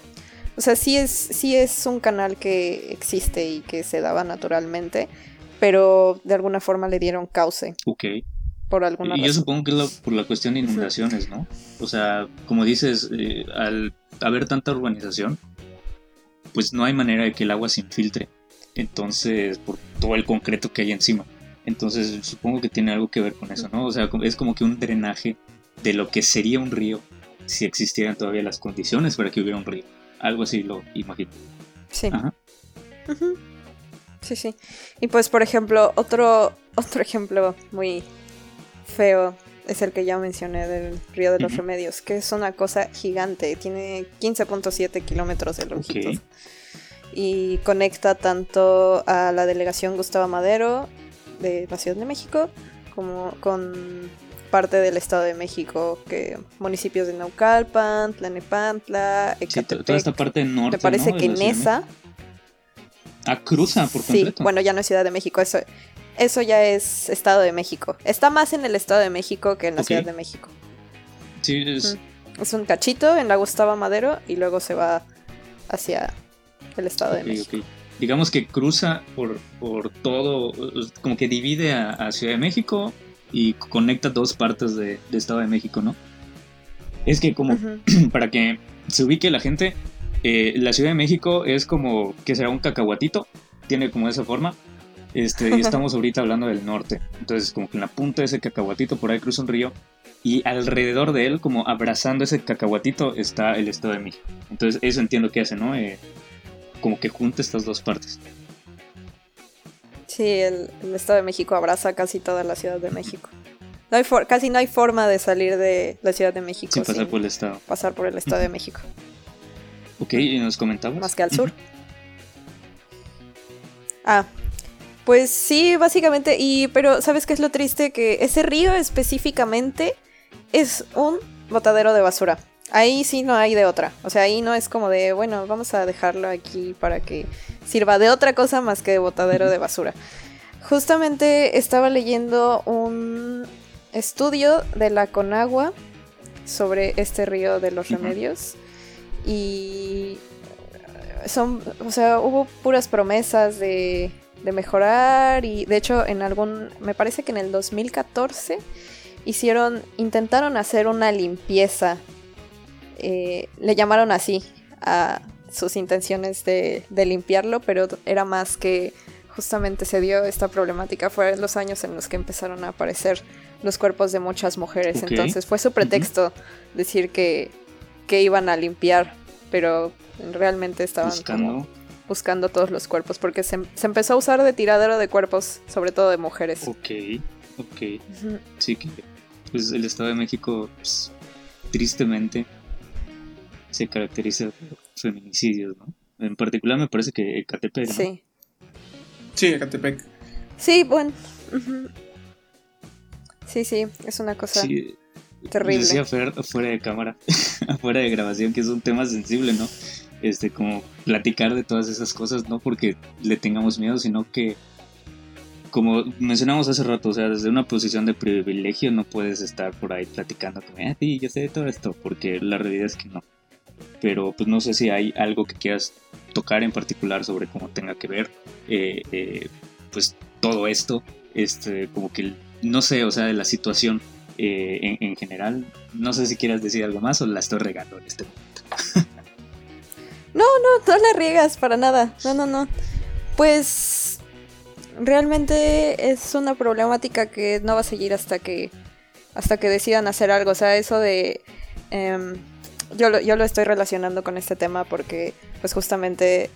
[SPEAKER 3] O sea, sí es, sí es un canal que existe y que se daba naturalmente pero de alguna forma le dieron cauce.
[SPEAKER 1] Ok.
[SPEAKER 3] Por alguna
[SPEAKER 1] y yo supongo que es por la cuestión de inundaciones, ¿no? O sea, como dices, eh, al haber tanta urbanización, pues no hay manera de que el agua se infiltre. Entonces, por todo el concreto que hay encima. Entonces, supongo que tiene algo que ver con eso, ¿no? O sea, es como que un drenaje de lo que sería un río si existieran todavía las condiciones para que hubiera un río. Algo así lo imagino.
[SPEAKER 3] Sí. Ajá. Sí, sí. Y pues, por ejemplo, otro, otro ejemplo muy feo es el que ya mencioné del Río de los Remedios, que es una cosa gigante. Tiene 15.7 kilómetros de longitud. Y conecta tanto a la delegación Gustavo Madero de la Ciudad de México como con parte del Estado de México, que municipios de Naucalpan, Tlanepantla,
[SPEAKER 1] Ecatepec. toda esta parte norte.
[SPEAKER 3] Me parece que Nesa
[SPEAKER 1] Ah, cruza por completo.
[SPEAKER 3] Sí, bueno, ya no es Ciudad de México, eso, eso ya es Estado de México. Está más en el Estado de México que en la Ciudad de México.
[SPEAKER 1] Sí, es...
[SPEAKER 3] es un cachito en la Gustavo Madero y luego se va hacia el Estado de México.
[SPEAKER 1] Digamos que cruza por, por todo, como que divide a, Ciudad de México y conecta dos partes de, Estado de México, ¿no? Es que como para que se ubique la gente, eh, la Ciudad de México es como que será un cacahuatito, tiene como esa forma. Este, y estamos ahorita hablando del norte. Entonces, como que en la punta de ese cacahuatito por ahí cruza un río y alrededor de él, como abrazando ese cacahuatito, está el Estado de México. Entonces, eso entiendo que hace, ¿no? Eh, como que junta estas dos partes.
[SPEAKER 3] Sí, el, Estado de México abraza casi toda la Ciudad de México. No hay casi no hay forma de salir de la Ciudad de México
[SPEAKER 1] sin pasar por el Estado.
[SPEAKER 3] Pasar por el Estado de México.
[SPEAKER 1] Ok, y nos comentamos.
[SPEAKER 3] Más que al sur. Ah, pues sí, básicamente. Y, pero, ¿sabes qué es lo triste? Que ese río específicamente es un botadero de basura. Ahí sí no hay de otra. O sea, ahí no es como de, bueno, vamos a dejarlo aquí para que sirva de otra cosa más que de botadero de basura. Justamente estaba leyendo un estudio de la Conagua sobre este río de los remedios y son, o sea, hubo puras promesas de, de mejorar y de hecho en algún, me parece que en el 2014 hicieron, intentaron hacer una limpieza, eh, le llamaron así a sus intenciones de, de, limpiarlo, pero era más que justamente se dio esta problemática, fueron los años en los que empezaron a aparecer los cuerpos de muchas mujeres, entonces fue su pretexto decir que que iban a limpiar, pero realmente estaban buscando, todos los cuerpos, porque se, empezó a usar de tiradero de cuerpos, sobre todo de mujeres.
[SPEAKER 1] Ok, ok. Sí, que pues el Estado de México, pues, tristemente, se caracteriza por feminicidios, ¿no? En particular me parece que Ecatepec.
[SPEAKER 3] Sí.
[SPEAKER 2] Sí, Ecatepec.
[SPEAKER 3] Sí, bueno, Sí, sí, es una cosa terrible.
[SPEAKER 1] Decía fuera de cámara, fuera de grabación, que es un tema sensible, ¿no? Este, como platicar de todas esas cosas, no porque le tengamos miedo, sino que como mencionamos hace rato, o sea, desde una posición de privilegio no puedes estar por ahí platicando como, ah, sí, yo sé de todo esto, porque la realidad es que no. Pero pues no sé si hay algo que quieras tocar en particular sobre cómo tenga que ver, eh, eh, pues todo esto, este, como que, no sé, o sea, de la situación eh, en, general. No sé si quieras decir algo más o la estoy regando en este momento.
[SPEAKER 3] no, no, no la riegas para nada. No, no, no. Pues realmente es una problemática que no va a seguir hasta que hasta que decidan hacer algo. O sea, eso de em, yo, lo, yo lo estoy relacionando con este tema porque pues justamente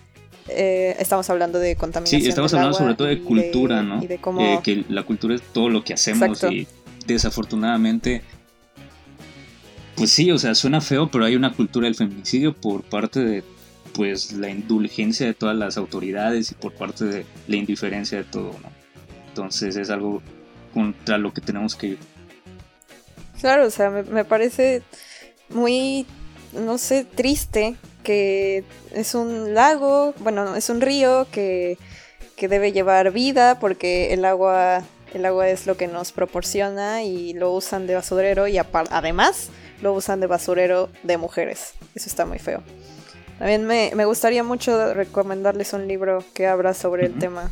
[SPEAKER 3] eh, estamos hablando de contaminación.
[SPEAKER 1] Sí, estamos hablando sobre todo de cultura, ¿no? Y de cómo... Eh, que la cultura es todo lo que hacemos y desafortunadamente, pues sí, o sea, suena feo, pero hay una cultura del feminicidio por parte de pues la indulgencia de todas las autoridades y por parte de la indiferencia de todo, ¿no? Entonces es algo contra lo que tenemos que ir.
[SPEAKER 3] Claro, o sea, me, parece muy, no sé, triste que es un lago, bueno, es un río que, que debe llevar vida porque el agua, el agua es lo que nos proporciona y lo usan de basurero y además lo usan de basurero de mujeres. Eso está muy feo. También me, gustaría mucho recomendarles un libro que habla sobre el tema,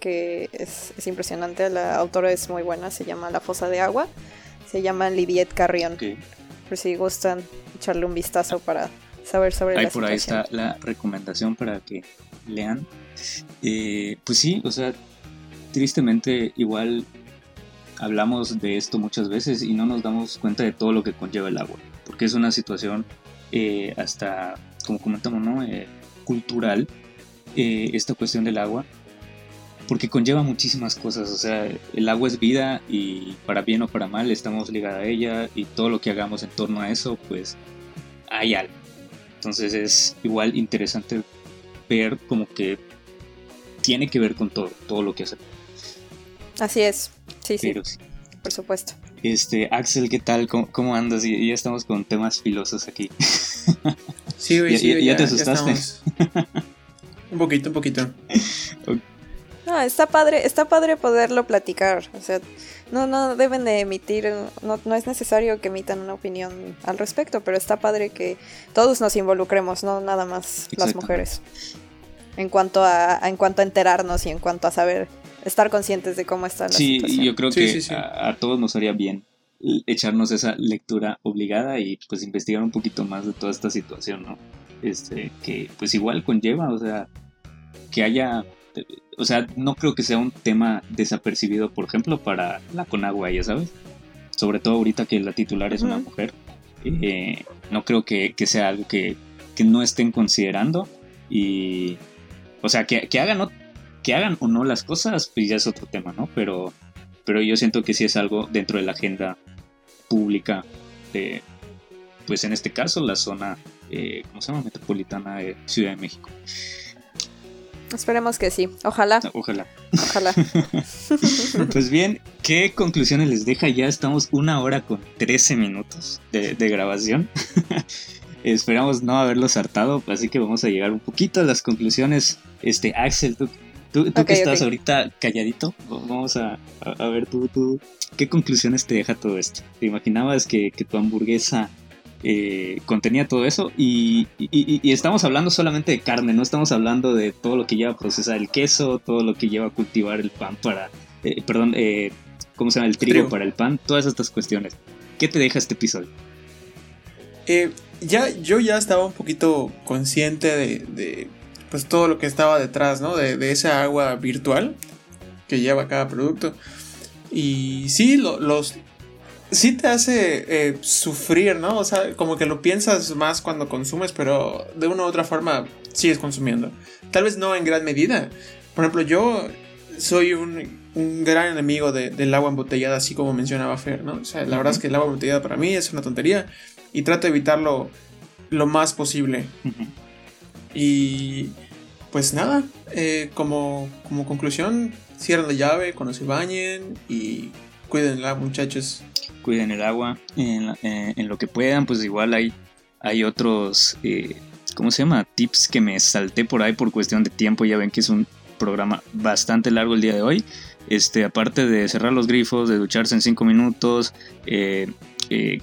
[SPEAKER 3] que es, impresionante. La autora es muy buena, se llama La Fosa de Agua. Se llama Lidiet Carrión. Por si gustan echarle un vistazo para saber sobre
[SPEAKER 1] ahí por ahí está la recomendación para que lean. Eh, pues sí, o sea, tristemente igual hablamos de esto muchas veces y no nos damos cuenta de todo lo que conlleva el agua, porque es una situación eh, hasta como comentamos, ¿no? Eh, cultural, eh, esta cuestión del agua, porque conlleva muchísimas cosas, o sea, el agua es vida y para bien o para mal estamos ligados a ella y todo lo que hagamos en torno a eso, pues hay algo. Entonces es igual interesante ver como que tiene que ver con todo, todo lo que hacemos.
[SPEAKER 3] Así es, sí, sí, por supuesto.
[SPEAKER 1] Este, Axel, ¿qué tal? ¿Cómo, andas? Ya estamos con temas filosos aquí.
[SPEAKER 2] Sí, güey, sí, ya, te asustaste. un poquito, un poquito.
[SPEAKER 3] No, está padre, está padre poderlo platicar. O sea, no, no deben de emitir, no, no es necesario que emitan una opinión al respecto, pero está padre que todos nos involucremos, no nada más las mujeres. En cuanto a, en cuanto a enterarnos y en cuanto a saber, estar conscientes de cómo está la
[SPEAKER 1] sí, Sí, yo creo que a, todos nos haría bien echarnos esa lectura obligada y pues investigar un poquito más de toda esta situación, ¿no? Este, que pues igual conlleva, o sea, que haya, o sea, no creo que sea un tema desapercibido, por ejemplo, para la Conagua, ya sabes, sobre todo ahorita que la titular es una mujer, eh, no creo que, sea algo que, que, no estén considerando y, o sea, que, que hagan, que hagan o no las cosas, pues ya es otro tema, ¿no? Pero pero yo siento que sí es algo dentro de la agenda pública de, pues en este caso, la zona, eh, ¿cómo se llama? Metropolitana de Ciudad de México.
[SPEAKER 3] Esperemos que sí. Ojalá.
[SPEAKER 1] Ojalá.
[SPEAKER 3] Ojalá.
[SPEAKER 1] pues bien, ¿qué conclusiones les deja? Ya estamos una hora con 13 minutos de, grabación. Esperamos no haberlos hartado, así que vamos a llegar un poquito a las conclusiones. Este, Axel, ¿tú, tú, que estás ahorita calladito, vamos a, a, ver tú, tú, ¿qué conclusiones te deja todo esto? ¿Te imaginabas que, que tu hamburguesa eh, contenía todo eso? Y, y, estamos hablando solamente de carne, no estamos hablando de todo lo que lleva a procesar el queso, todo lo que lleva a cultivar el pan para, eh, perdón, eh, ¿cómo se llama? El trigo, para el pan, todas estas cuestiones. ¿Qué te deja este episodio?
[SPEAKER 2] ya, yo ya estaba un poquito consciente de, pues todo lo que estaba detrás, ¿no? De, de esa agua virtual que lleva cada producto. Y sí, los... Sí te hace eh, sufrir, ¿no? O sea, como que lo piensas más cuando consumes, pero de una u otra forma sigues consumiendo. Tal vez no en gran medida. Por ejemplo, yo soy un, un gran enemigo del agua embotellada, así como mencionaba Fer, ¿no? O sea, la verdad es que el agua embotellada para mí es una tontería y trato de evitarlo lo más posible. Y pues nada, eh, como, como conclusión, cierren la llave cuando se bañen y cuídenla muchachos.
[SPEAKER 1] Cuiden el agua en, eh, en lo que puedan, pues igual hay, hay otros, eh, ¿cómo se llama? Tips que me salté por ahí por cuestión de tiempo, ya ven que es un programa bastante largo el día de hoy. Este, aparte de cerrar los grifos, de ducharse en 5 minutos, eh,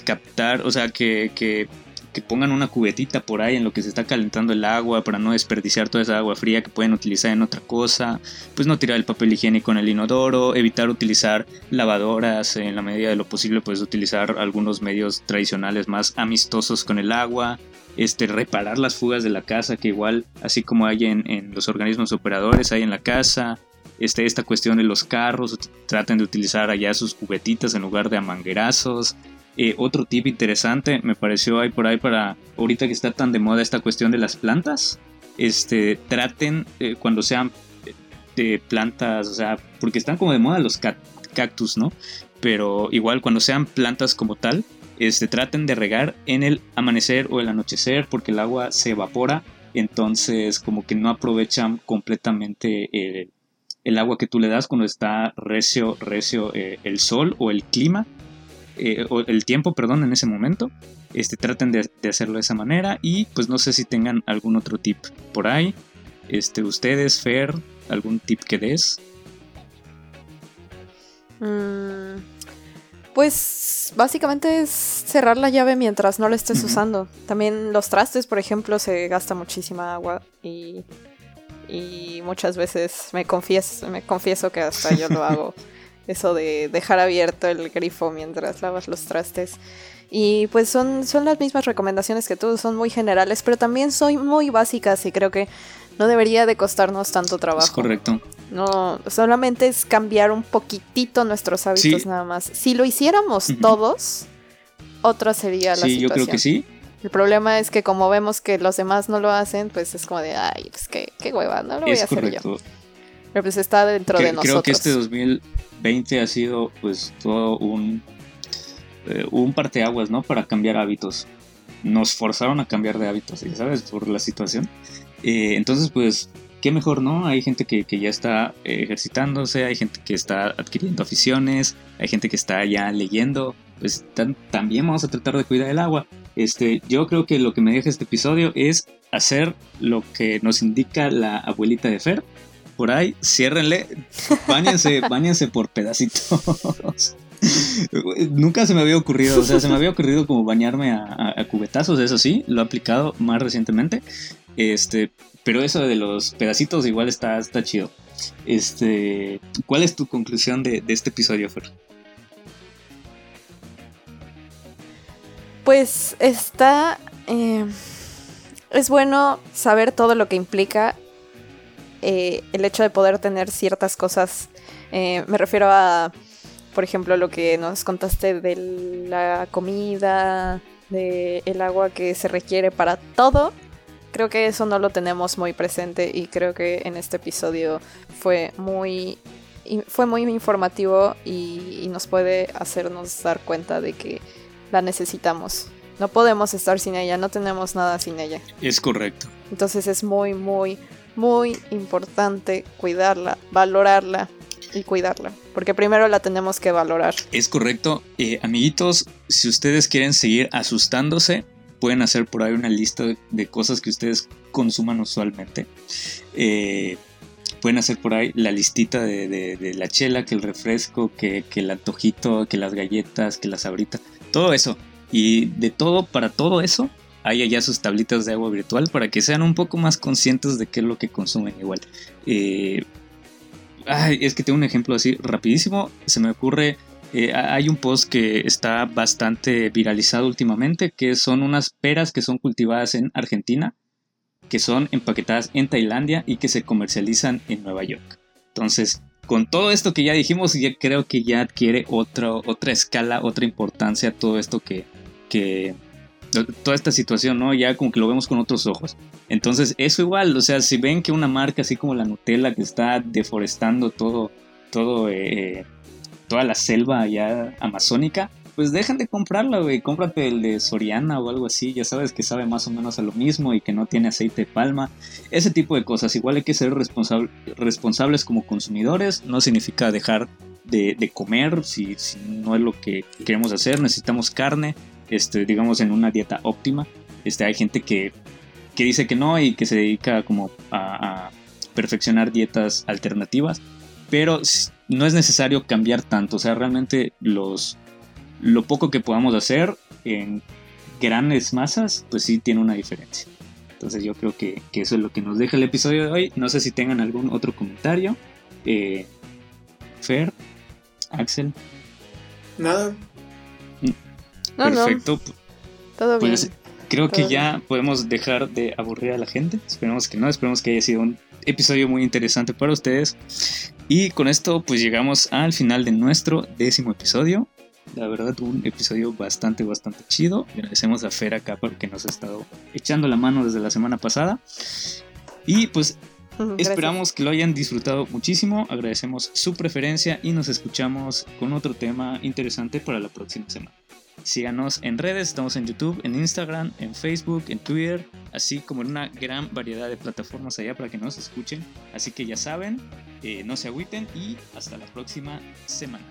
[SPEAKER 1] captar, o sea, que que pongan una cubetita por ahí en lo que se está calentando el agua para no desperdiciar toda esa agua fría que pueden utilizar en otra cosa, pues no tirar el papel higiénico en el inodoro, evitar utilizar lavadoras en la medida de lo posible, pues utilizar algunos medios tradicionales más amistosos con el agua, este, reparar las fugas de la casa que igual así como hay en, los organismos operadores hay en la casa, este, esta cuestión de los carros, traten de utilizar allá sus cubetitas en lugar de amanguerazos, eh, otro tip interesante me pareció ahí por ahí para ahorita que está tan de moda esta cuestión de las plantas. Este, traten eh, cuando sean eh, plantas, o sea, porque están como de moda los cactus, ¿no? Pero igual cuando sean plantas como tal, este, traten de regar en el amanecer o el anochecer porque el agua se evapora, entonces como que no aprovechan completamente el agua que tú le das cuando está recio, recio el sol o el clima eh, el tiempo, perdón, en ese momento. Este, traten de, hacerlo de esa manera y pues no sé si tengan algún otro tip por ahí. Este, ustedes, Fer, algún tip que des.
[SPEAKER 3] Mm, pues básicamente es cerrar la llave mientras no la estés usando. También los trastes, por ejemplo, se gasta muchísima agua y, y muchas veces me confieso, me confieso que hasta yo lo hago. Eso de dejar abierto el grifo mientras lavas los trastes. Y pues son, son las mismas recomendaciones que tú, son muy generales, pero también son muy básicas y creo que no debería de costarnos tanto trabajo. Es
[SPEAKER 1] correcto.
[SPEAKER 3] No, solamente es cambiar un poquitito nuestros hábitos nada más. Si lo hiciéramos todos, otra sería la situación.
[SPEAKER 1] Sí, yo creo que sí.
[SPEAKER 3] El problema es que como vemos que los demás no lo hacen, pues es como de, ay, pues qué, qué hueva, no lo voy a hacer yo. Pero pues está dentro de nosotros.
[SPEAKER 1] Creo que este 2000 20 ha sido pues todo un, eh, un parteaguas, ¿no? Para cambiar hábitos. Nos forzaron a cambiar de hábitos, ¿sabes? Por la situación. Eh, entonces, pues, qué mejor, ¿no? Hay gente que, ya está eh, ejercitándose, hay gente que está adquiriendo aficiones, hay gente que está ya leyendo. Pues también vamos a tratar de cuidar el agua. Este, yo creo que lo que me deja este episodio es hacer lo que nos indica la abuelita de Fer, por ahí, ciérrenle, bañense, bañense por pedacitos. Nunca se me había ocurrido, o sea, se me había ocurrido como bañarme a, cubetazos, eso sí, lo he aplicado más recientemente. Este, pero eso de los pedacitos igual está, está chido. Este, ¿cuál es tu conclusión de, este episodio, Fer?
[SPEAKER 3] Pues está. Eh, es bueno saber todo lo que implica eh, el hecho de poder tener ciertas cosas, eh, me refiero a, por ejemplo, lo que nos contaste de la comida, de el agua que se requiere para todo. Creo que eso no lo tenemos muy presente y creo que en este episodio fue muy fue muy informativo y, y, nos puede hacernos dar cuenta de que la necesitamos. No podemos estar sin ella, no tenemos nada sin ella.
[SPEAKER 1] Es correcto.
[SPEAKER 3] Entonces es muy, muy, muy importante cuidarla, valorarla y cuidarla, porque primero la tenemos que valorar.
[SPEAKER 1] Es correcto. Eh, amiguitos, si ustedes quieren seguir asustándose, pueden hacer por ahí una lista de, cosas que ustedes consuman usualmente. Eh, pueden hacer por ahí la listita de, la chela, que el refresco, que, que, el antojito, que las galletas, que las sabritas, todo eso. Y de todo, para todo eso, hay allá sus tablitas de agua virtual para que sean un poco más conscientes de qué es lo que consumen igual. Eh, es que tengo un ejemplo así rapidísimo, se me ocurre, eh, hay un post que está bastante viralizado últimamente, que son unas peras que son cultivadas en Argentina, que son empaquetadas en Tailandia y que se comercializan en Nueva York. Entonces, con todo esto que ya dijimos, ya creo que ya adquiere otra, escala, otra importancia todo esto que, que, toda esta situación, ¿no? Ya como que lo vemos con otros ojos. Entonces, eso igual, o sea, si ven que una marca así como la Nutella que está deforestando todo, todo, eh, toda la selva allá amazónica, pues dejen de comprarla, güey. Cómprate el de Soriana o algo así. Ya sabes que sabe más o menos a lo mismo y que no tiene aceite de palma. Ese tipo de cosas. Igual hay que ser responsable, responsables como consumidores. No significa dejar de, comer si, no es lo que queremos hacer. Necesitamos carne, este, digamos, en una dieta óptima. Este, hay gente que, que dice que no y que se dedica como a, a perfeccionar dietas alternativas. Pero no es necesario cambiar tanto. O sea, realmente los lo poco que podamos hacer en grandes masas, pues sí tiene una diferencia. Entonces yo creo que, eso es lo que nos deja el episodio de hoy. No sé si tengan algún otro comentario. Eh, Fer, Axel.
[SPEAKER 2] Nada.
[SPEAKER 1] Perfecto.
[SPEAKER 3] Todo
[SPEAKER 1] pues,
[SPEAKER 3] bien.
[SPEAKER 1] Creo que ya podemos dejar de aburrir a la gente. Esperemos que no. Esperemos que haya sido un episodio muy interesante para ustedes. Y con esto pues llegamos al final de nuestro décimo episodio. La verdad, un episodio bastante, bastante chido. Agradecemos a Fer acá porque nos ha estado echando la mano desde la semana pasada. Y pues esperamos que lo hayan disfrutado muchísimo. Agradecemos su preferencia y nos escuchamos con otro tema interesante para la próxima semana. Síganos en redes, estamos en YouTube, en Instagram, en Facebook, en Twitter, así como en una gran variedad de plataformas allá para que nos escuchen. Así que ya saben, eh, no se agüiten y hasta la próxima semana.